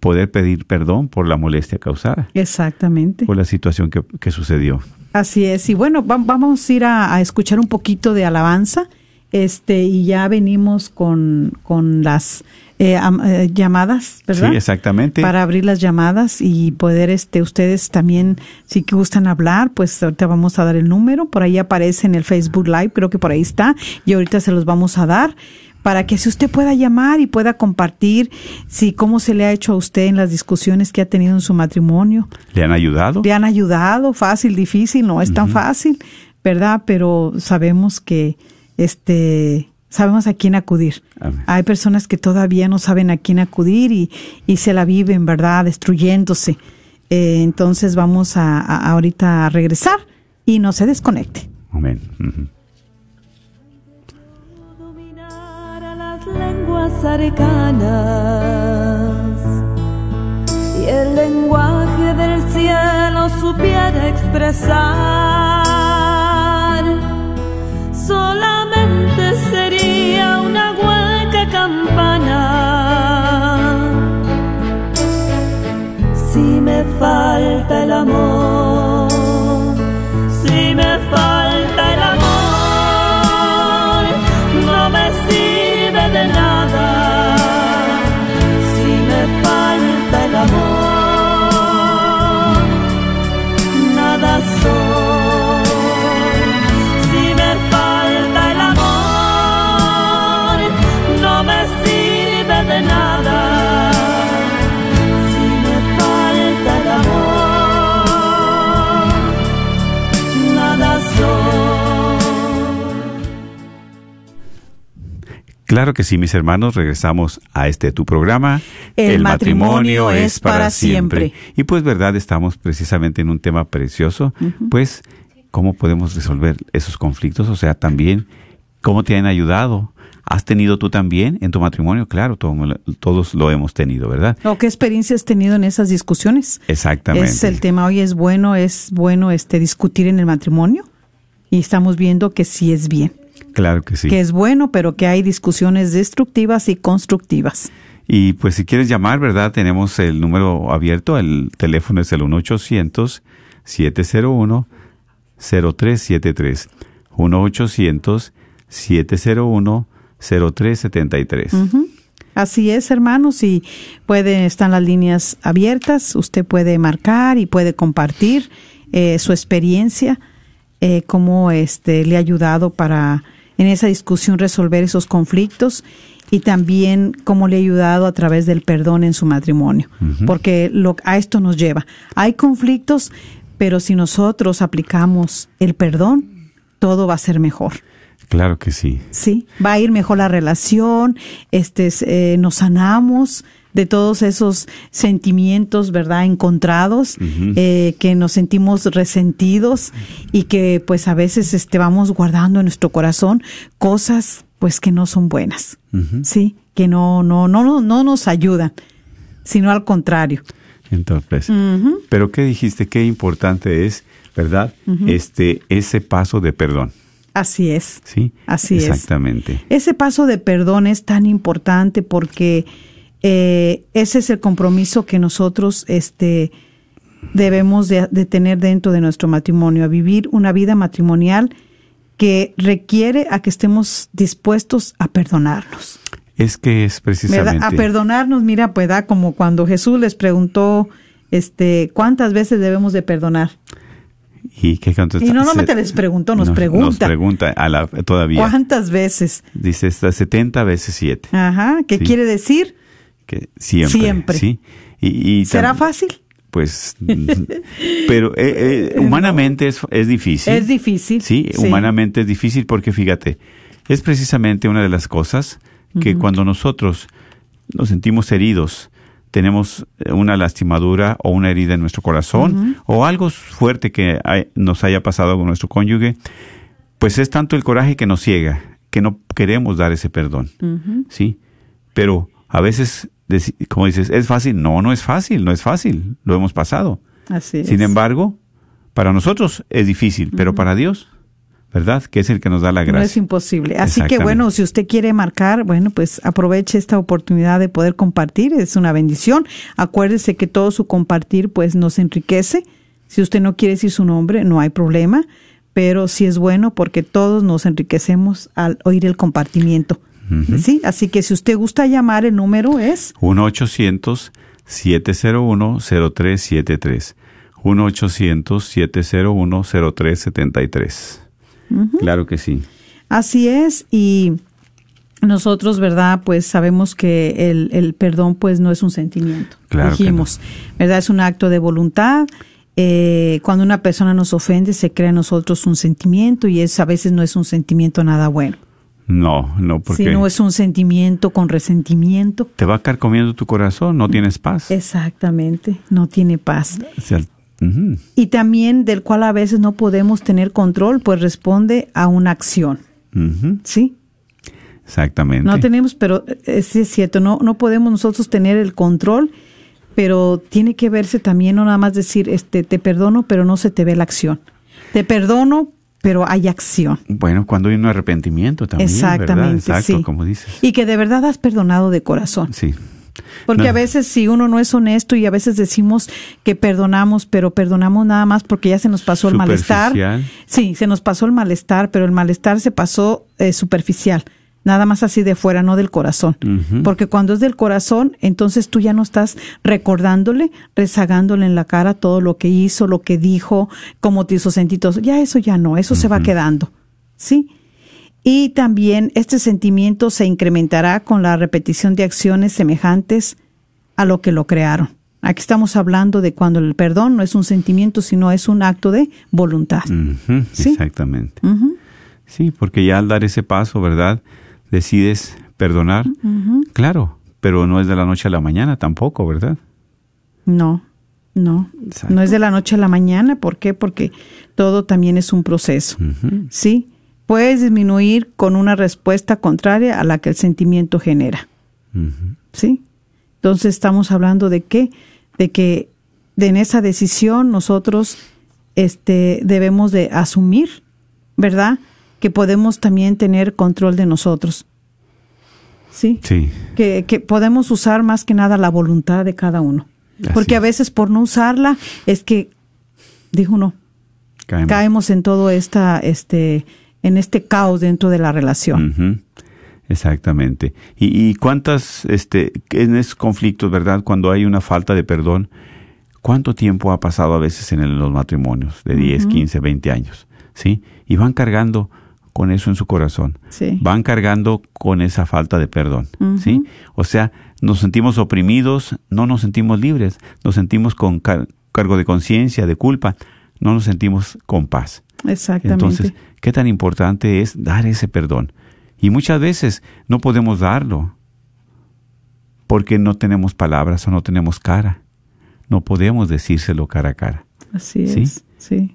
poder pedir perdón por la molestia causada, Exactamente. por la situación que, que sucedió. Así es. Y bueno, va- vamos a ir a, a escuchar un poquito de alabanza. Este, y ya venimos con, con las eh, eh, llamadas, ¿verdad? Sí, exactamente. Para abrir las llamadas y poder, este, ustedes también, si gustan hablar, pues ahorita vamos a dar el número. Por ahí aparece en el Facebook Live, creo que por ahí está. Y ahorita se los vamos a dar para que si usted pueda llamar y pueda compartir si cómo se le ha hecho a usted en las discusiones que ha tenido en su matrimonio. ¿Le han ayudado? Le han ayudado, fácil, difícil, no es tan fácil, ¿verdad? Pero sabemos que, este, sabemos a quién acudir. Amén. Hay personas que todavía no saben a quién acudir y, y se la viven, ¿verdad? Destruyéndose. Eh, entonces vamos a, a- ahorita a regresar y no se desconecte. Amén. Ujú. dominar a las lenguas arcanas y el lenguaje del cielo supiera expresar. Falta el amor, Claro que sí, mis hermanos, regresamos a este tu programa. El matrimonio es para siempre. Y pues, verdad, estamos precisamente en un tema precioso, pues, ¿cómo podemos resolver esos conflictos? O sea, también, ¿cómo te han ayudado? ¿Has tenido tú también en tu matrimonio? Claro, todo- todos lo hemos tenido, ¿verdad? ¿O qué experiencia has tenido en esas discusiones? Exactamente. Es el tema hoy es bueno, es bueno este discutir en el matrimonio y estamos viendo que sí es bien, Claro que sí. que es bueno, pero que hay discusiones destructivas y constructivas. Y pues si quieres llamar, ¿verdad? Tenemos el número abierto, el teléfono es el 1-800-701-0373. 1-800-701-0373. Ujú. Así es, hermanos, y puede, están las líneas abiertas, usted puede marcar y puede compartir eh, su experiencia, eh, cómo este, le ha ayudado para en esa discusión resolver esos conflictos y también cómo le ha ayudado a través del perdón en su matrimonio, porque lo, a esto nos lleva. Hay conflictos, pero si nosotros aplicamos el perdón, todo va a ser mejor. Claro que sí. Sí, va a ir mejor la relación, este, eh, nos sanamos de todos esos sentimientos, ¿verdad? Encontrados, eh, que nos sentimos resentidos y que pues a veces este, vamos guardando en nuestro corazón cosas pues que no son buenas, sí, que no, no, no, no, no nos ayudan, sino al contrario. Entonces, pero ¿qué dijiste? Qué importante es, ¿verdad? Este, ese paso de perdón. Así es. Sí. Así es. Exactamente. Ese paso de perdón es tan importante porque eh, ese es el compromiso que nosotros este, debemos de, de tener dentro de nuestro matrimonio, a vivir una vida matrimonial que requiere a que estemos dispuestos a perdonarnos. Es que es precisamente. ¿verdad? A perdonarnos, mira, pues da como cuando Jesús les preguntó, este, ¿cuántas veces debemos de perdonar? ¿Y qué contesta? Y no solamente les preguntó, nos pregunta. Nos pregunta a la, todavía. ¿Cuántas veces? Dice hasta 70 veces 7. Ajá, ¿qué Sí. quiere decir? Que siempre. Siempre. ¿sí? Y, y ¿Será fácil? Pues, pero eh, eh, humanamente es, es difícil. Es difícil. Sí, humanamente es difícil porque fíjate, es precisamente una de las cosas que cuando nosotros nos sentimos heridos, tenemos eh, una lastimadura o una herida en nuestro corazón o algo fuerte que hay- nos haya pasado con nuestro cónyuge, pues es tanto el coraje que nos ciega, que no queremos dar ese perdón. ¿Sí? Pero a veces, como dices, ¿es fácil? No, no es fácil, no es fácil, lo hemos pasado. Así es. Sin embargo, para nosotros es difícil, pero para Dios, ¿verdad? Que es el que nos da la No es gracia. imposible. Así que bueno, si usted quiere marcar, bueno, pues aproveche esta oportunidad de poder compartir, es una bendición. Acuérdese que todo su compartir pues nos enriquece. Si usted no quiere decir su nombre, no hay problema, pero sí es bueno porque todos nos enriquecemos al oír el compartimiento. ¿Sí? Así que si usted gusta llamar, el número es 1-800-701-0373. 1-800-701-0373. Claro que sí. Así es, y nosotros, ¿verdad? Pues sabemos que el, el perdón pues no es un sentimiento. Claro Dijimos, ¿verdad? Es un acto de voluntad. Eh, cuando una persona nos ofende, se crea en nosotros un sentimiento y es a veces no es un sentimiento nada bueno, No, no, porque sino es un sentimiento con resentimiento. te va a caer comiendo tu corazón, no tienes paz. Exactamente, no tiene paz. Y también del cual a veces no podemos tener control, pues responde a una acción, ¿sí? Exactamente. No tenemos, pero eh, sí es cierto, no, no podemos nosotros tener el control, pero tiene que verse también, no nada más decir, este, te perdono, pero no se te ve la acción. Te perdono, pero hay acción. Bueno, cuando hay un arrepentimiento también, ¿verdad? Exactamente, Exacto, sí. como dices. Y que de verdad has perdonado de corazón. Sí. Porque No. a veces si uno no es honesto y a veces decimos que perdonamos, pero perdonamos nada más porque ya se nos pasó el malestar. Sí, se nos pasó el malestar, pero el malestar se pasó eh, superficial. Nada más así de fuera, no del corazón. Porque cuando es del corazón, entonces tú ya no estás recordándole, rezagándole en la cara todo lo que hizo, lo que dijo, cómo te hizo sentir. todo. Ya eso ya no, eso se va quedando. ¿Sí? Y también este sentimiento se incrementará con la repetición de acciones semejantes a lo que lo crearon. Aquí estamos hablando de cuando el perdón no es un sentimiento, sino es un acto de voluntad. Sí. Exactamente. Sí, porque ya al dar ese paso, ¿verdad? Decides perdonar. Claro, pero no es de la noche a la mañana tampoco, ¿verdad? No, no. Exacto. No es de la noche a la mañana. ¿Por qué? Porque todo también es un proceso. ¿Sí? Puedes disminuir con una respuesta contraria a la que el sentimiento genera. ¿sí? Entonces estamos hablando de qué, de que de en esa decisión nosotros este debemos de asumir, ¿verdad? Que podemos también tener control de nosotros. ¿Sí? Sí, Que, que podemos usar más que nada la voluntad de cada uno. Así Porque a es. veces por no usarla es que, dijo uno, caemos. caemos en todo esta, este, en este caos dentro de la relación. Exactamente. ¿Y, y cuántas, este, en esos conflictos, verdad? Cuando hay una falta de perdón, ¿cuánto tiempo ha pasado a veces en el- los matrimonios? De 10, 15, 20 años, ¿sí? Y van cargando con eso en su corazón. Sí. Van cargando con esa falta de perdón. ¿sí? O sea, nos sentimos oprimidos, no nos sentimos libres, nos sentimos con car- cargo de conciencia, de culpa, no nos sentimos con paz. Exactamente. Entonces, ¿qué tan importante es dar ese perdón? Y muchas veces no podemos darlo porque no tenemos palabras o no tenemos cara. No podemos decírselo cara a cara. Así ¿Sí? es, sí.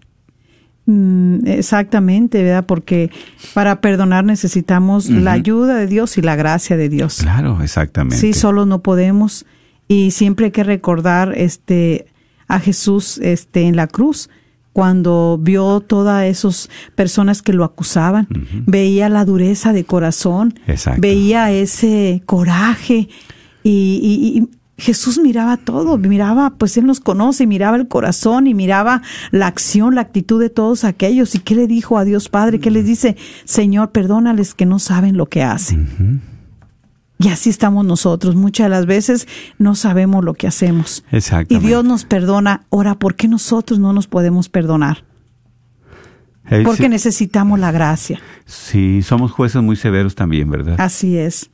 Mm, exactamente, ¿verdad? Porque para perdonar necesitamos la ayuda de Dios y la gracia de Dios. Claro, exactamente. Sí, solo no podemos y siempre hay que recordar este a Jesús este en la cruz cuando vio todas esas personas que lo acusaban, veía la dureza de corazón, Exacto. veía ese coraje y, y, Jesús miraba todo, miraba, pues Él nos conoce, miraba el corazón y miraba la acción, la actitud de todos aquellos. ¿Y qué le dijo a Dios Padre? ¿Qué le dice? Señor, perdónales que no saben lo que hacen. Y así estamos nosotros. Muchas de las veces no sabemos lo que hacemos. Y Dios nos perdona. Ahora, ¿por qué nosotros no nos podemos perdonar? Porque necesitamos la gracia. Sí, somos jueces muy severos también, ¿verdad? Así es.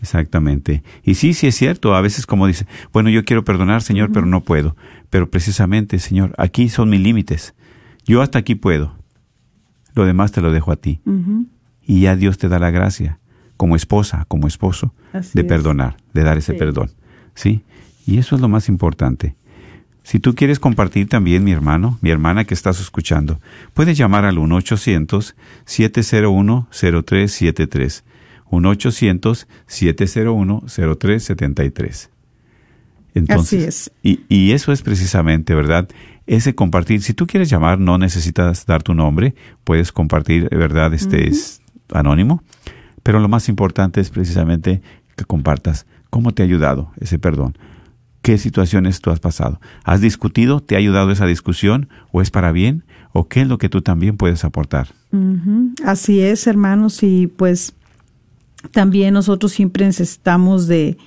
Exactamente. Y sí, sí es cierto. A veces como dice, bueno, yo quiero perdonar, Señor, pero no puedo. Pero precisamente, Señor, aquí son mis límites. Yo hasta aquí puedo. Lo demás te lo dejo a ti. Y ya Dios te da la gracia, como esposa, como esposo, de perdonar, de dar ese perdón. ¿Sí? Y eso es lo más importante. Si tú quieres compartir también, mi hermano, mi hermana que estás escuchando, puedes llamar al 1-800-701-0373. 1-800-701-0373. Entonces, Así es. Y, y, eso es precisamente, ¿verdad? Ese compartir. Si tú quieres llamar, no necesitas dar tu nombre, puedes compartir, ¿verdad? Este es anónimo. Pero lo más importante es precisamente que compartas cómo te ha ayudado ese perdón. ¿Qué situaciones tú has pasado? ¿Has discutido? ¿Te ha ayudado esa discusión? ¿O es para bien? ¿O qué es lo que tú también puedes aportar? Así es, hermanos, y pues también nosotros siempre necesitamos de,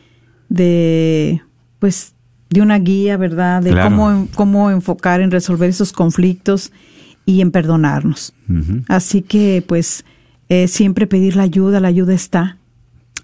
de pues, de una guía, ¿verdad? De cómo, cómo enfocar en resolver esos conflictos y en perdonarnos. Así que, pues, eh, siempre pedir la ayuda, la ayuda está.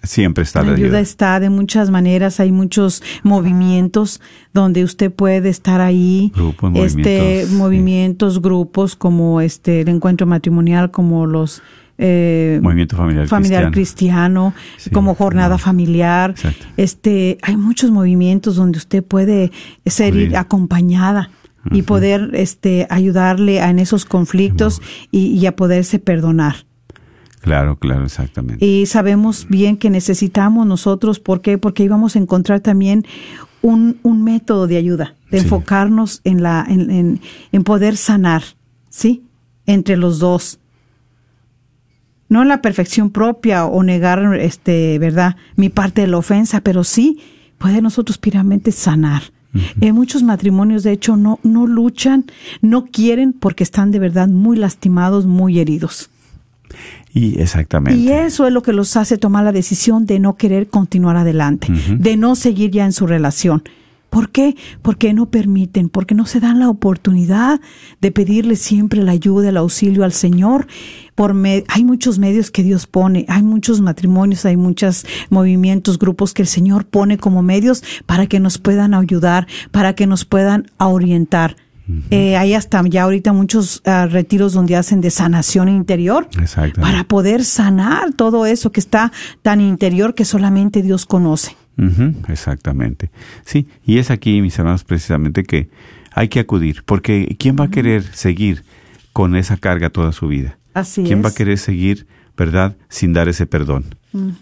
Siempre está la, la ayuda. está de muchas maneras, hay muchos movimientos donde usted puede estar ahí, grupos, este movimientos, grupos como este el encuentro matrimonial, como los eh, movimiento familiar, cristiano, como jornada familiar. Este, hay muchos movimientos donde usted puede ser acompañada y poder este ayudarle a, en esos conflictos y, a poderse perdonar. Claro, claro, exactamente. Y sabemos bien que necesitamos nosotros, ¿por qué? Porque íbamos a encontrar también un, un método de ayuda, de enfocarnos en, la, en, en, en poder sanar, ¿sí? Entre los dos no en la perfección propia o negar, este, verdad, mi parte de la ofensa, pero sí puede nosotros piramente sanar. En muchos matrimonios, de hecho, no, no luchan, no quieren porque están de verdad muy lastimados, muy heridos. Y exactamente. Y eso es lo que los hace tomar la decisión de no querer continuar adelante, de no seguir ya en su relación. ¿Por qué? Porque no permiten, porque no se dan la oportunidad de pedirle siempre la ayuda, el auxilio al Señor. Por hay muchos medios que Dios pone, hay muchos matrimonios, hay muchos movimientos, grupos que el Señor pone como medios para que nos puedan ayudar, para que nos puedan orientar. Eh, hay hasta ya ahorita muchos ah, retiros donde hacen de sanación interior para poder sanar todo eso que está tan interior que solamente Dios conoce exactamente. Sí, y es aquí, mis hermanos, precisamente que hay que acudir, porque ¿quién va a querer seguir con esa carga toda su vida? Así ¿Quién va a querer seguir, verdad, sin dar ese perdón,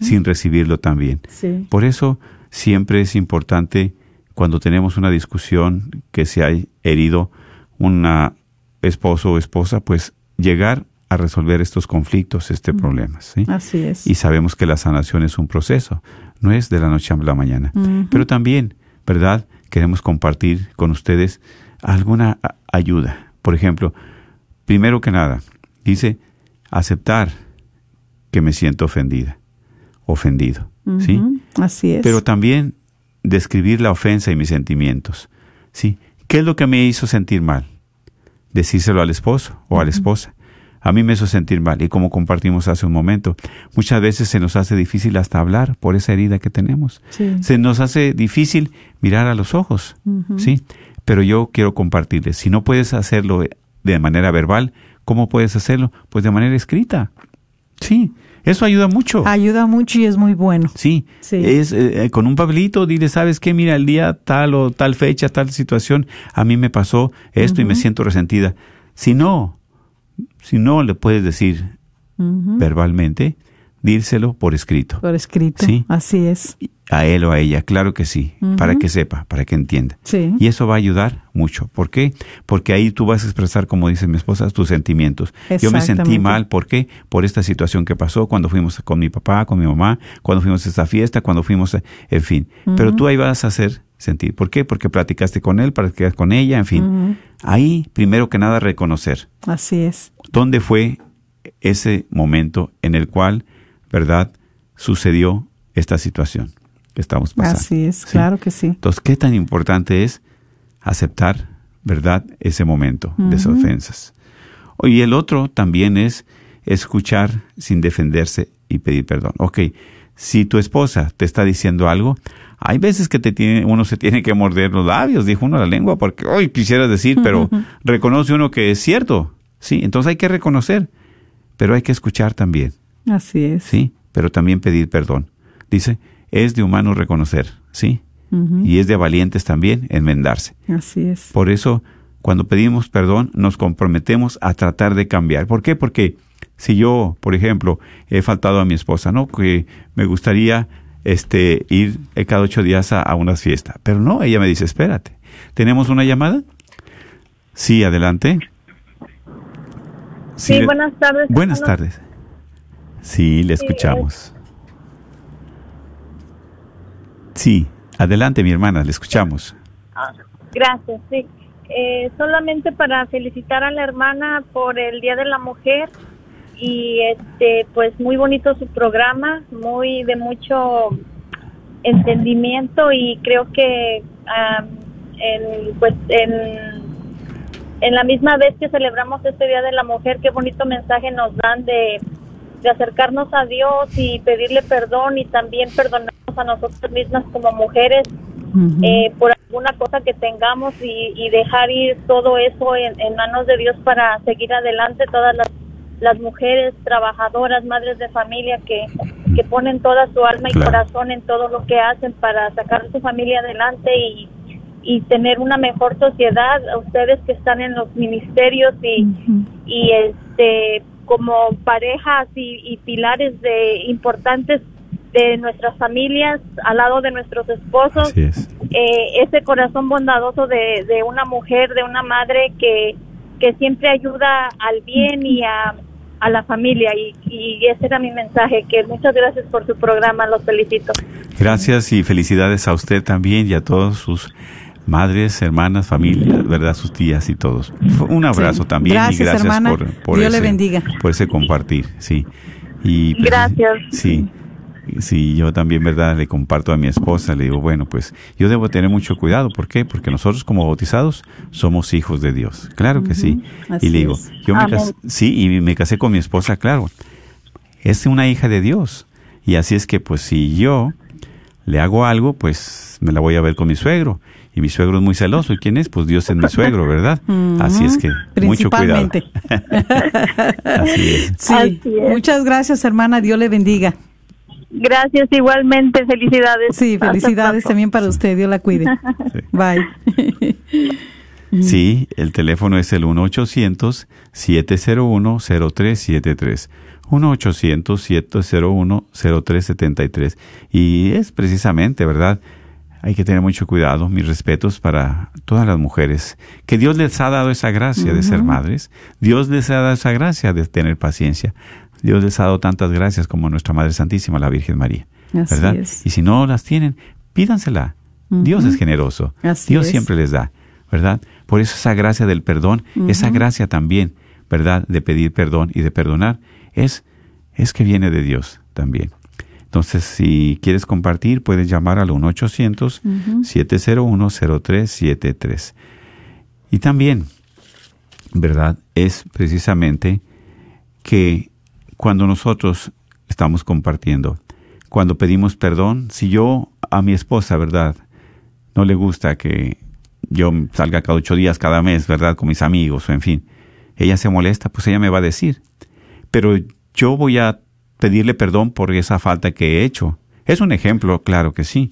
sin recibirlo también? Por eso siempre es importante cuando tenemos una discusión que se ha herido una esposo o esposa, pues llegar a resolver estos conflictos, este problema. ¿sí? Así es. Y sabemos que la sanación es un proceso, no es de la noche a la mañana. Pero también, ¿verdad? Queremos compartir con ustedes alguna ayuda. Por ejemplo, primero que nada, dice aceptar que me siento ofendida, ofendido. ¿Sí? Así es. Pero también describir la ofensa y mis sentimientos. ¿Sí? ¿Qué es lo que me hizo sentir mal? Decírselo al esposo o a la esposa a mí me hizo sentir mal. Y como compartimos hace un momento, muchas veces se nos hace difícil hasta hablar por esa herida que tenemos. Se nos hace difícil mirar a los ojos, ¿sí? Pero yo quiero compartirles, si no puedes hacerlo de manera verbal, ¿cómo puedes hacerlo? Pues de manera escrita. Sí, eso ayuda mucho. Ayuda mucho y es muy bueno. Sí, es eh, eh, con un papelito, dile, ¿sabes qué? Mira, el día tal o tal fecha, tal situación, a mí me pasó esto y me siento resentida. Si no, si no le puedes decir verbalmente, dírselo por escrito. Por escrito. Sí. Así es. A él o a ella, claro que sí, para que sepa, para que entienda. Sí. Y eso va a ayudar mucho. ¿Por qué? Porque ahí tú vas a expresar, como dice mi esposa, tus sentimientos. Yo me sentí mal, ¿por qué? Por esta situación que pasó cuando fuimos con mi papá, con mi mamá, cuando fuimos a esta fiesta, cuando fuimos, a- en fin. Pero tú ahí vas a hacer sentir. ¿Por qué? Porque platicaste con él, platicaste con ella, en fin. Ahí, primero que nada, reconocer Así es. dónde fue ese momento en el cual, ¿verdad?, sucedió esta situación que estamos pasando. Así es, ¿Sí? claro que sí. Entonces, ¿qué tan importante es aceptar, verdad, ese momento de esas ofensas? Y el otro también es escuchar sin defenderse y pedir perdón. Ok, si tu esposa te está diciendo algo, hay veces que te tiene, uno se tiene que morder los labios, dijo uno la lengua, porque hoy quisiera decir, pero reconoce uno que es cierto. Sí, entonces hay que reconocer, pero hay que escuchar también. Así es. ¿sí? Pero también pedir perdón. Dice, es de humano reconocer, ¿sí? Y es de valientes también enmendarse. Así es. Por eso, cuando pedimos perdón, nos comprometemos a tratar de cambiar. ¿Por qué? Porque si yo, por ejemplo, he faltado a mi esposa, ¿no? Que me gustaría este, ir cada ocho días a, a una fiesta. Pero no, ella me dice, espérate. ¿Tenemos una llamada? Sí, adelante. Sí, buenas tardes. Buenas hermano. tardes. Sí, le escuchamos. Sí, adelante mi hermana, le escuchamos. Ah, Gracias, sí. Eh, solamente para felicitar a la hermana por el Día de la Mujer y este pues muy bonito su programa, muy de mucho entendimiento y creo que am, en, pues en, en la misma vez que celebramos este Día de la Mujer, qué bonito mensaje nos dan de, de acercarnos a Dios y pedirle perdón y también perdonarnos a nosotras mismas como mujeres eh, por alguna cosa que tengamos y, y dejar ir todo eso en, en manos de Dios para seguir adelante todas las, las mujeres trabajadoras, madres de familia que, que ponen toda su alma y Claro. corazón en todo lo que hacen para sacar a su familia adelante y, y tener una mejor sociedad. A ustedes que están en los ministerios y, y este como parejas y, y pilares de importantes de nuestras familias al lado de nuestros esposos Así es. eh, ese corazón bondadoso de, de una mujer, de una madre que, que siempre ayuda al bien y a, a la familia. Y, y ese era mi mensaje, que muchas gracias por su programa, los felicito. Gracias y felicidades a usted también y a todos sus madres, hermanas, familias, ¿verdad? Sus tías y todos. Un abrazo Sí. también Gracias, y gracias hermana. por, por Dios le ese, bendiga. por ese compartir, sí. Y Gracias. Sí. Sí, yo también, ¿verdad? Le comparto a mi esposa, le digo, bueno, pues yo debo tener mucho cuidado. ¿Por qué? Porque nosotros como bautizados somos hijos de Dios. Claro que sí. Así y le digo, es. yo me casé, sí, y me casé con mi esposa, claro. Es una hija de Dios. Y así es que, pues, si yo le hago algo, pues me la voy a ver con mi suegro. Y mi suegro es muy celoso. ¿Y quién es? Pues Dios es mi suegro, ¿verdad? Así es que mucho cuidado. Principalmente. Así es. Sí. Así es. Muchas gracias, hermana. Dios le bendiga. Gracias igualmente, felicidades. Sí, felicidades también para usted. Dios la cuide. Sí. Bye. Sí, el teléfono es el 1-800-701-0373. 1-800-701-0373. Y es precisamente, ¿verdad? Hay que tener mucho cuidado, mis respetos para todas las mujeres, que Dios les ha dado esa gracia de ser madres, Dios les ha dado esa gracia de tener paciencia, Dios les ha dado tantas gracias como nuestra Madre Santísima, la Virgen María, Así ¿verdad? es. Y si no las tienen, pídansela. Dios es generoso, Así Dios es. siempre les da, ¿verdad? Por eso esa gracia del perdón, esa gracia también, ¿verdad? De pedir perdón y de perdonar, es, es que viene de Dios también. Entonces, si quieres compartir, puedes llamar al 1-800-701-0373. Y también, ¿verdad? Es precisamente que cuando nosotros estamos compartiendo, cuando pedimos perdón, si yo a mi esposa, ¿verdad? No le gusta que yo salga cada ocho días, cada mes, ¿verdad? Con mis amigos, o en fin. Ella se molesta, pues ella me va a decir. Pero yo voy a pedirle perdón por esa falta que he hecho. Es un ejemplo, claro que sí.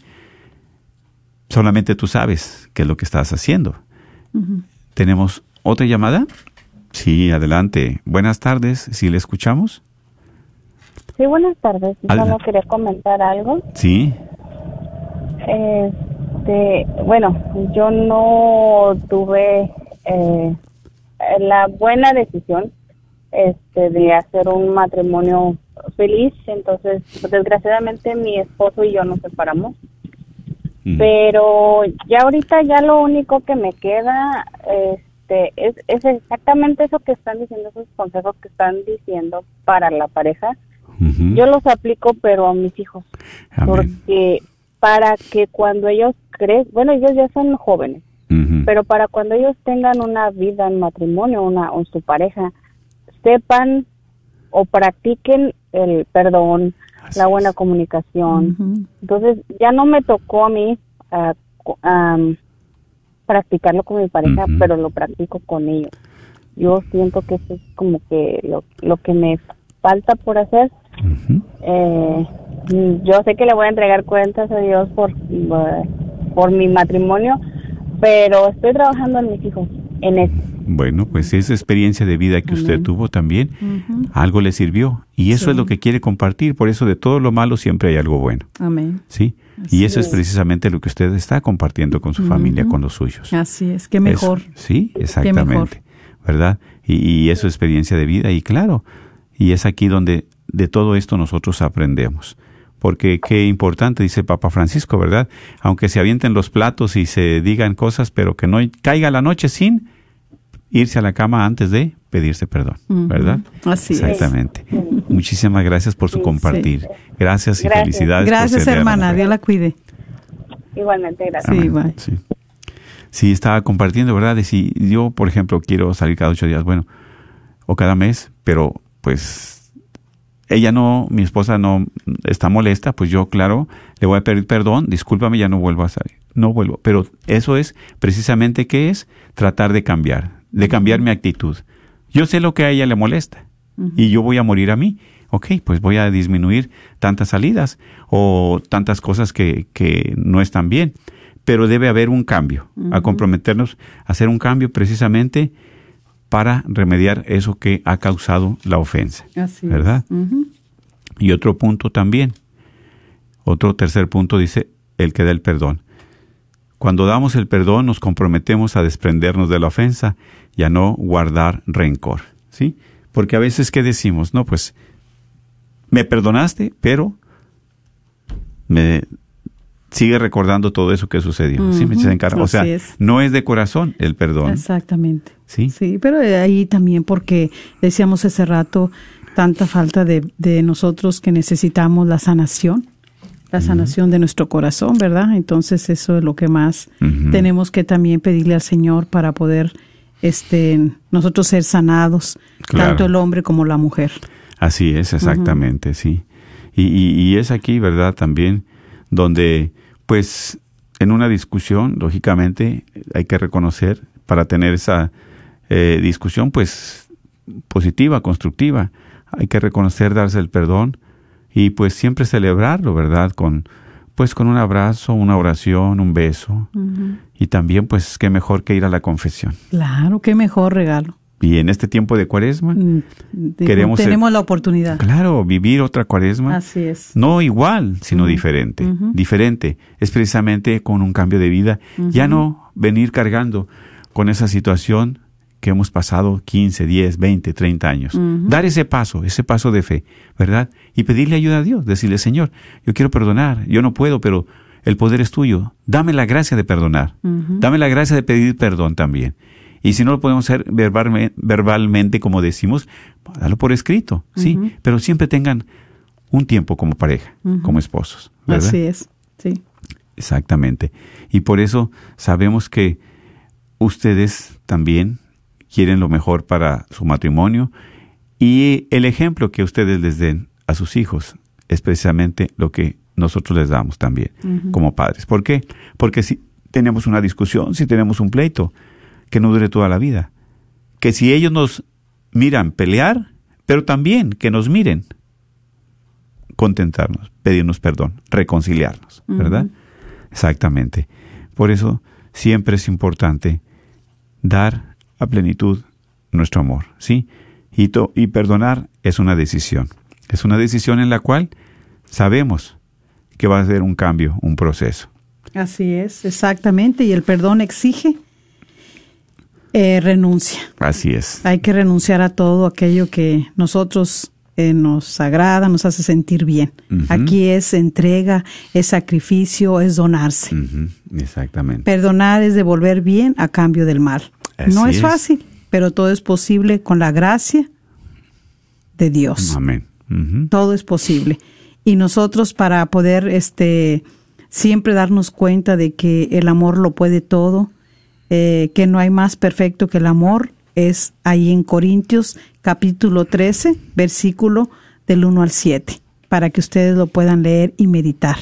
Solamente tú sabes qué es lo que estás haciendo. ¿Tenemos otra llamada? Sí, adelante. Buenas tardes, si le escuchamos. Sí, buenas tardes. Adelante. Solo quería comentar algo. Sí, Este, bueno, yo no tuve eh, la buena decisión este, de hacer un matrimonio feliz. Entonces, desgraciadamente, mi esposo y yo nos separamos. Mm. Pero ya ahorita ya lo único que me queda este, es, es exactamente eso que están diciendo, esos consejos que están diciendo para la pareja. Yo los aplico, pero a mis hijos. Amén. Porque para que cuando ellos crecen, bueno, ellos ya son jóvenes, pero para cuando ellos tengan una vida en matrimonio una, o su pareja, sepan o practiquen el perdón, Así la buena es. comunicación. Entonces, ya no me tocó a mí ah, am, practicarlo con mi pareja, pero lo practico con ellos. Yo siento que eso es como que lo, lo que me falta por hacer. Eh, yo sé que le voy a entregar cuentas a Dios por, eh, por mi matrimonio, pero estoy trabajando en mis hijos, en eso. Bueno, pues esa experiencia de vida que usted Amén. tuvo también, algo le sirvió. Y eso Sí. es lo que quiere compartir. Por eso de todo lo malo siempre hay algo bueno. Amén. ¿Sí? Así y eso es es. precisamente lo que usted está compartiendo con su familia, con los suyos. Así es, qué mejor. Eso, sí, mejor. exactamente. ¿Verdad? Y, y eso es experiencia de vida. Y claro, y es aquí donde de todo esto nosotros aprendemos. Porque qué importante, dice Papa Francisco, ¿verdad? Aunque se avienten los platos y se digan cosas, pero que no caiga la noche sin irse a la cama antes de pedirse perdón. ¿verdad? Así es. Exactamente. Muchísimas gracias por su compartir. Gracias y Gracias. felicidades. por Gracias, hermana. Dios la cuide. Igualmente, gracias. Sí, bye. Sí. Sí, estaba compartiendo, ¿verdad? De si yo, por ejemplo, quiero salir cada ocho días, bueno, o cada mes, pero pues ella no, mi esposa no está molesta, pues yo, claro, le voy a pedir perdón, discúlpame, ya no vuelvo a salir, no vuelvo. Pero eso es precisamente qué es tratar de cambiar, de cambiar mi actitud. Yo sé lo que a ella le molesta y yo voy a morir a mí. Ok, pues voy a disminuir tantas salidas o tantas cosas que, que no están bien. Pero debe haber un cambio, a comprometernos a hacer un cambio precisamente para remediar eso que ha causado la ofensa. Así es. ¿Verdad? Y otro punto también, otro tercer punto dice el que da el perdón. Cuando damos el perdón nos comprometemos a desprendernos de la ofensa y a no guardar rencor, ¿sí? Porque a veces ¿qué decimos? No, pues me perdonaste, pero me sigue recordando todo eso que sucedió. ¿Sí? Me Ujú, se encarga. O sea, es. no es de corazón el perdón. Exactamente. ¿Sí? Sí, pero ahí también porque decíamos hace rato tanta falta de, de nosotros que necesitamos la sanación, la sanación de nuestro corazón, ¿verdad? Entonces eso es lo que más tenemos que también pedirle al Señor para poder este nosotros ser sanados, Claro. tanto el hombre como la mujer. Así es, exactamente, sí. Y, y- y es aquí, ¿verdad? También donde, pues, en una discusión, lógicamente, hay que reconocer para tener esa eh, discusión, pues, positiva, constructiva, hay que reconocer, darse el perdón y, pues, siempre celebrarlo, ¿verdad? Con, pues, con un abrazo, una oración, un beso y también, pues, qué mejor que ir a la confesión. Claro, qué mejor regalo. Y en este tiempo de cuaresma, Mm, Queremos ser- tenemos la oportunidad. claro, vivir otra cuaresma. Así es. No igual, sino Ujú, diferente. ujú. Diferente es precisamente con un cambio de vida. Ya no venir cargando con esa situación que hemos pasado 15, 10, 20, 30 años. Dar ese paso, ese paso de fe, ¿verdad? Y pedirle ayuda a Dios, decirle, Señor, yo quiero perdonar, yo no puedo, pero el poder es tuyo. Dame la gracia de perdonar. Dame la gracia de pedir perdón también. Y si no lo podemos hacer verbalme- verbalmente, como decimos, dalo por escrito, sí. Pero siempre tengan un tiempo como pareja, como esposos. ¿verdad? Así es. Sí. Exactamente. Y por eso sabemos que ustedes también quieren lo mejor para su matrimonio y el ejemplo que ustedes les den a sus hijos es precisamente lo que nosotros les damos también como padres. ¿Por qué? Porque si tenemos una discusión, si tenemos un pleito, que no dure toda la vida. Que si ellos nos miran pelear, pero también que nos miren contentarnos, pedirnos perdón, reconciliarnos, ¿verdad? Exactamente. Por eso siempre es importante dar a plenitud nuestro amor, ¿sí? Y, to- y perdonar es una decisión. Es una decisión en la cual sabemos que va a ser un cambio, un proceso. Así es, exactamente. Y el perdón exige eh, renuncia. Así es. Hay que renunciar a todo aquello que nosotros eh, nos agrada, nos hace sentir bien. Aquí es entrega, es sacrificio, es donarse. Exactamente. Perdonar es devolver bien a cambio del mal. No es es. fácil, pero todo es posible con la gracia de Dios. Amén. Ujú. Todo es posible. Y nosotros para poder este siempre darnos cuenta de que el amor lo puede todo, eh, que no hay más perfecto que el amor, es ahí en Corintios capítulo 13, versículo del 1 al 7, para que ustedes lo puedan leer y meditar.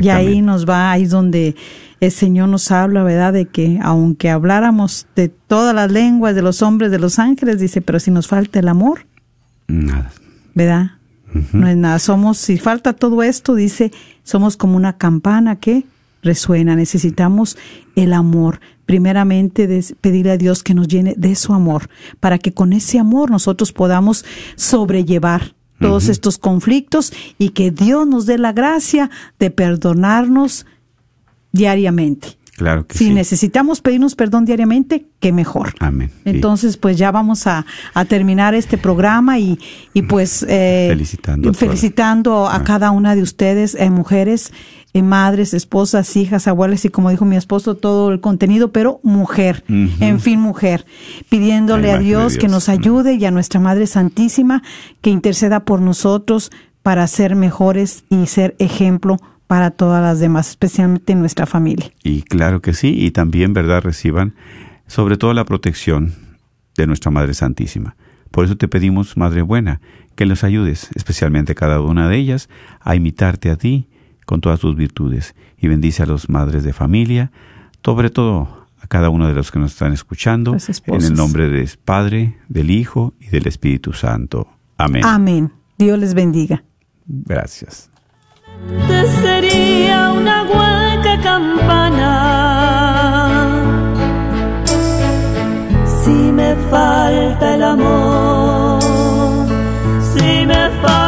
Y ahí nos va, ahí es donde el Señor nos habla, ¿verdad? De que aunque habláramos de todas las lenguas de los hombres, de los ángeles, dice, pero si nos falta el amor, Nada. ¿verdad? No es nada. Somos, si falta todo esto, dice, somos como una campana que resuena. Necesitamos el amor. Primeramente, pedirle a Dios que nos llene de su amor, para que con ese amor nosotros podamos sobrellevar todos estos conflictos y que Dios nos dé la gracia de perdonarnos diariamente. Claro que Si sí. necesitamos pedirnos perdón diariamente, qué mejor. Amén. Sí. Entonces, pues ya vamos a, a terminar este programa y, y pues eh, Felicitando a felicitando a cada una de ustedes, eh, mujeres, eh, madres, esposas, hijas, abuelas y como dijo mi esposo, todo el contenido, pero mujer, en fin, mujer, pidiéndole a Dios, que nos ayude y a nuestra Madre Santísima que interceda por nosotros para ser mejores y ser ejemplo para todas las demás, especialmente en nuestra familia. Y claro que sí, y también, ¿verdad?, reciban sobre todo la protección de nuestra Madre Santísima. Por eso te pedimos, Madre Buena, que los ayudes, especialmente cada una de ellas, a imitarte a ti con todas tus virtudes. Y bendice a los madres de familia, sobre todo a cada uno de los que nos están escuchando, en el nombre del Padre, del Hijo y del Espíritu Santo. Amén. Amén. Dios les bendiga. Gracias. Te sería una hueca campana. Si me falta el amor si me falta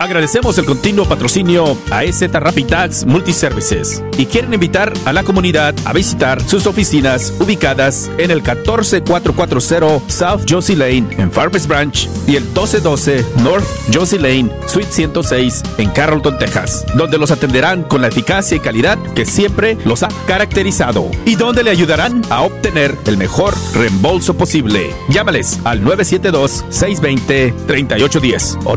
Agradecemos el continuo patrocinio a EZ Rapid Tax Multiservices y quieren invitar a la comunidad a visitar sus oficinas ubicadas en el 14440 South Josie Lane en Farmers Branch y el 1212 North Josie Lane, Suite 106 en Carrollton, Texas, donde los atenderán con la eficacia y calidad que siempre los ha caracterizado y donde le ayudarán a obtener el mejor reembolso posible. Llámales al 972-620-3810 o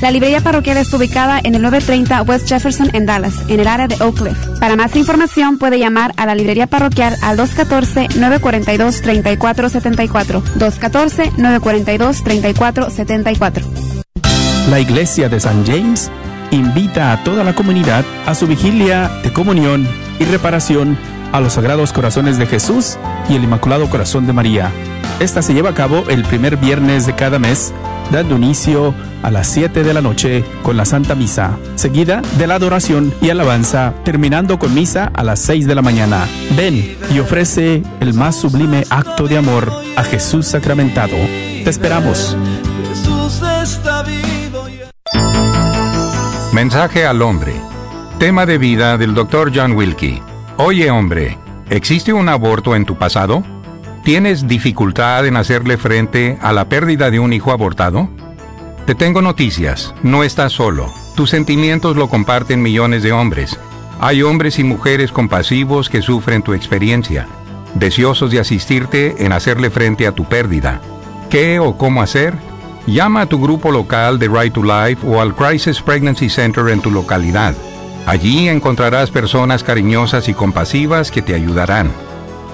La librería parroquial está ubicada en el 930 West Jefferson en Dallas, en el área de Oak Cliff. Para más información puede llamar a la librería parroquial al 214-942-3474. 214-942-3474. La Iglesia de San James invita a toda la comunidad a su vigilia de comunión y reparación a los Sagrados Corazones de Jesús y el Inmaculado Corazón de María. Esta se lleva a cabo el primer viernes de cada mes, dando inicio a las 7 de la noche con la Santa Misa, seguida de la adoración y alabanza, terminando con misa a las 6 de la mañana. Ven y ofrece el más sublime acto de amor a Jesús sacramentado. Te esperamos. Jesús está vivo y Mensaje al hombre. Tema de vida del Dr. John Wilkie. Oye hombre, ¿existe un aborto en tu pasado? ¿Tienes dificultad en hacerle frente a la pérdida de un hijo abortado? Te tengo noticias, no estás solo. Tus sentimientos lo comparten millones de hombres. Hay hombres y mujeres compasivos que sufren tu experiencia, deseosos de asistirte en hacerle frente a tu pérdida. ¿Qué o cómo hacer? Llama a tu grupo local de Right to Life o al Crisis Pregnancy Center en tu localidad. Allí encontrarás personas cariñosas y compasivas que te ayudarán.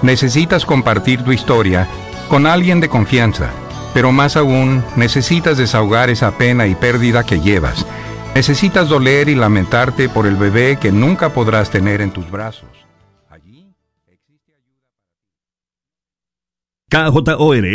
Necesitas compartir tu historia con alguien de confianza, pero más aún necesitas desahogar esa pena y pérdida que llevas. Necesitas doler y lamentarte por el bebé que nunca podrás tener en tus brazos. KJOR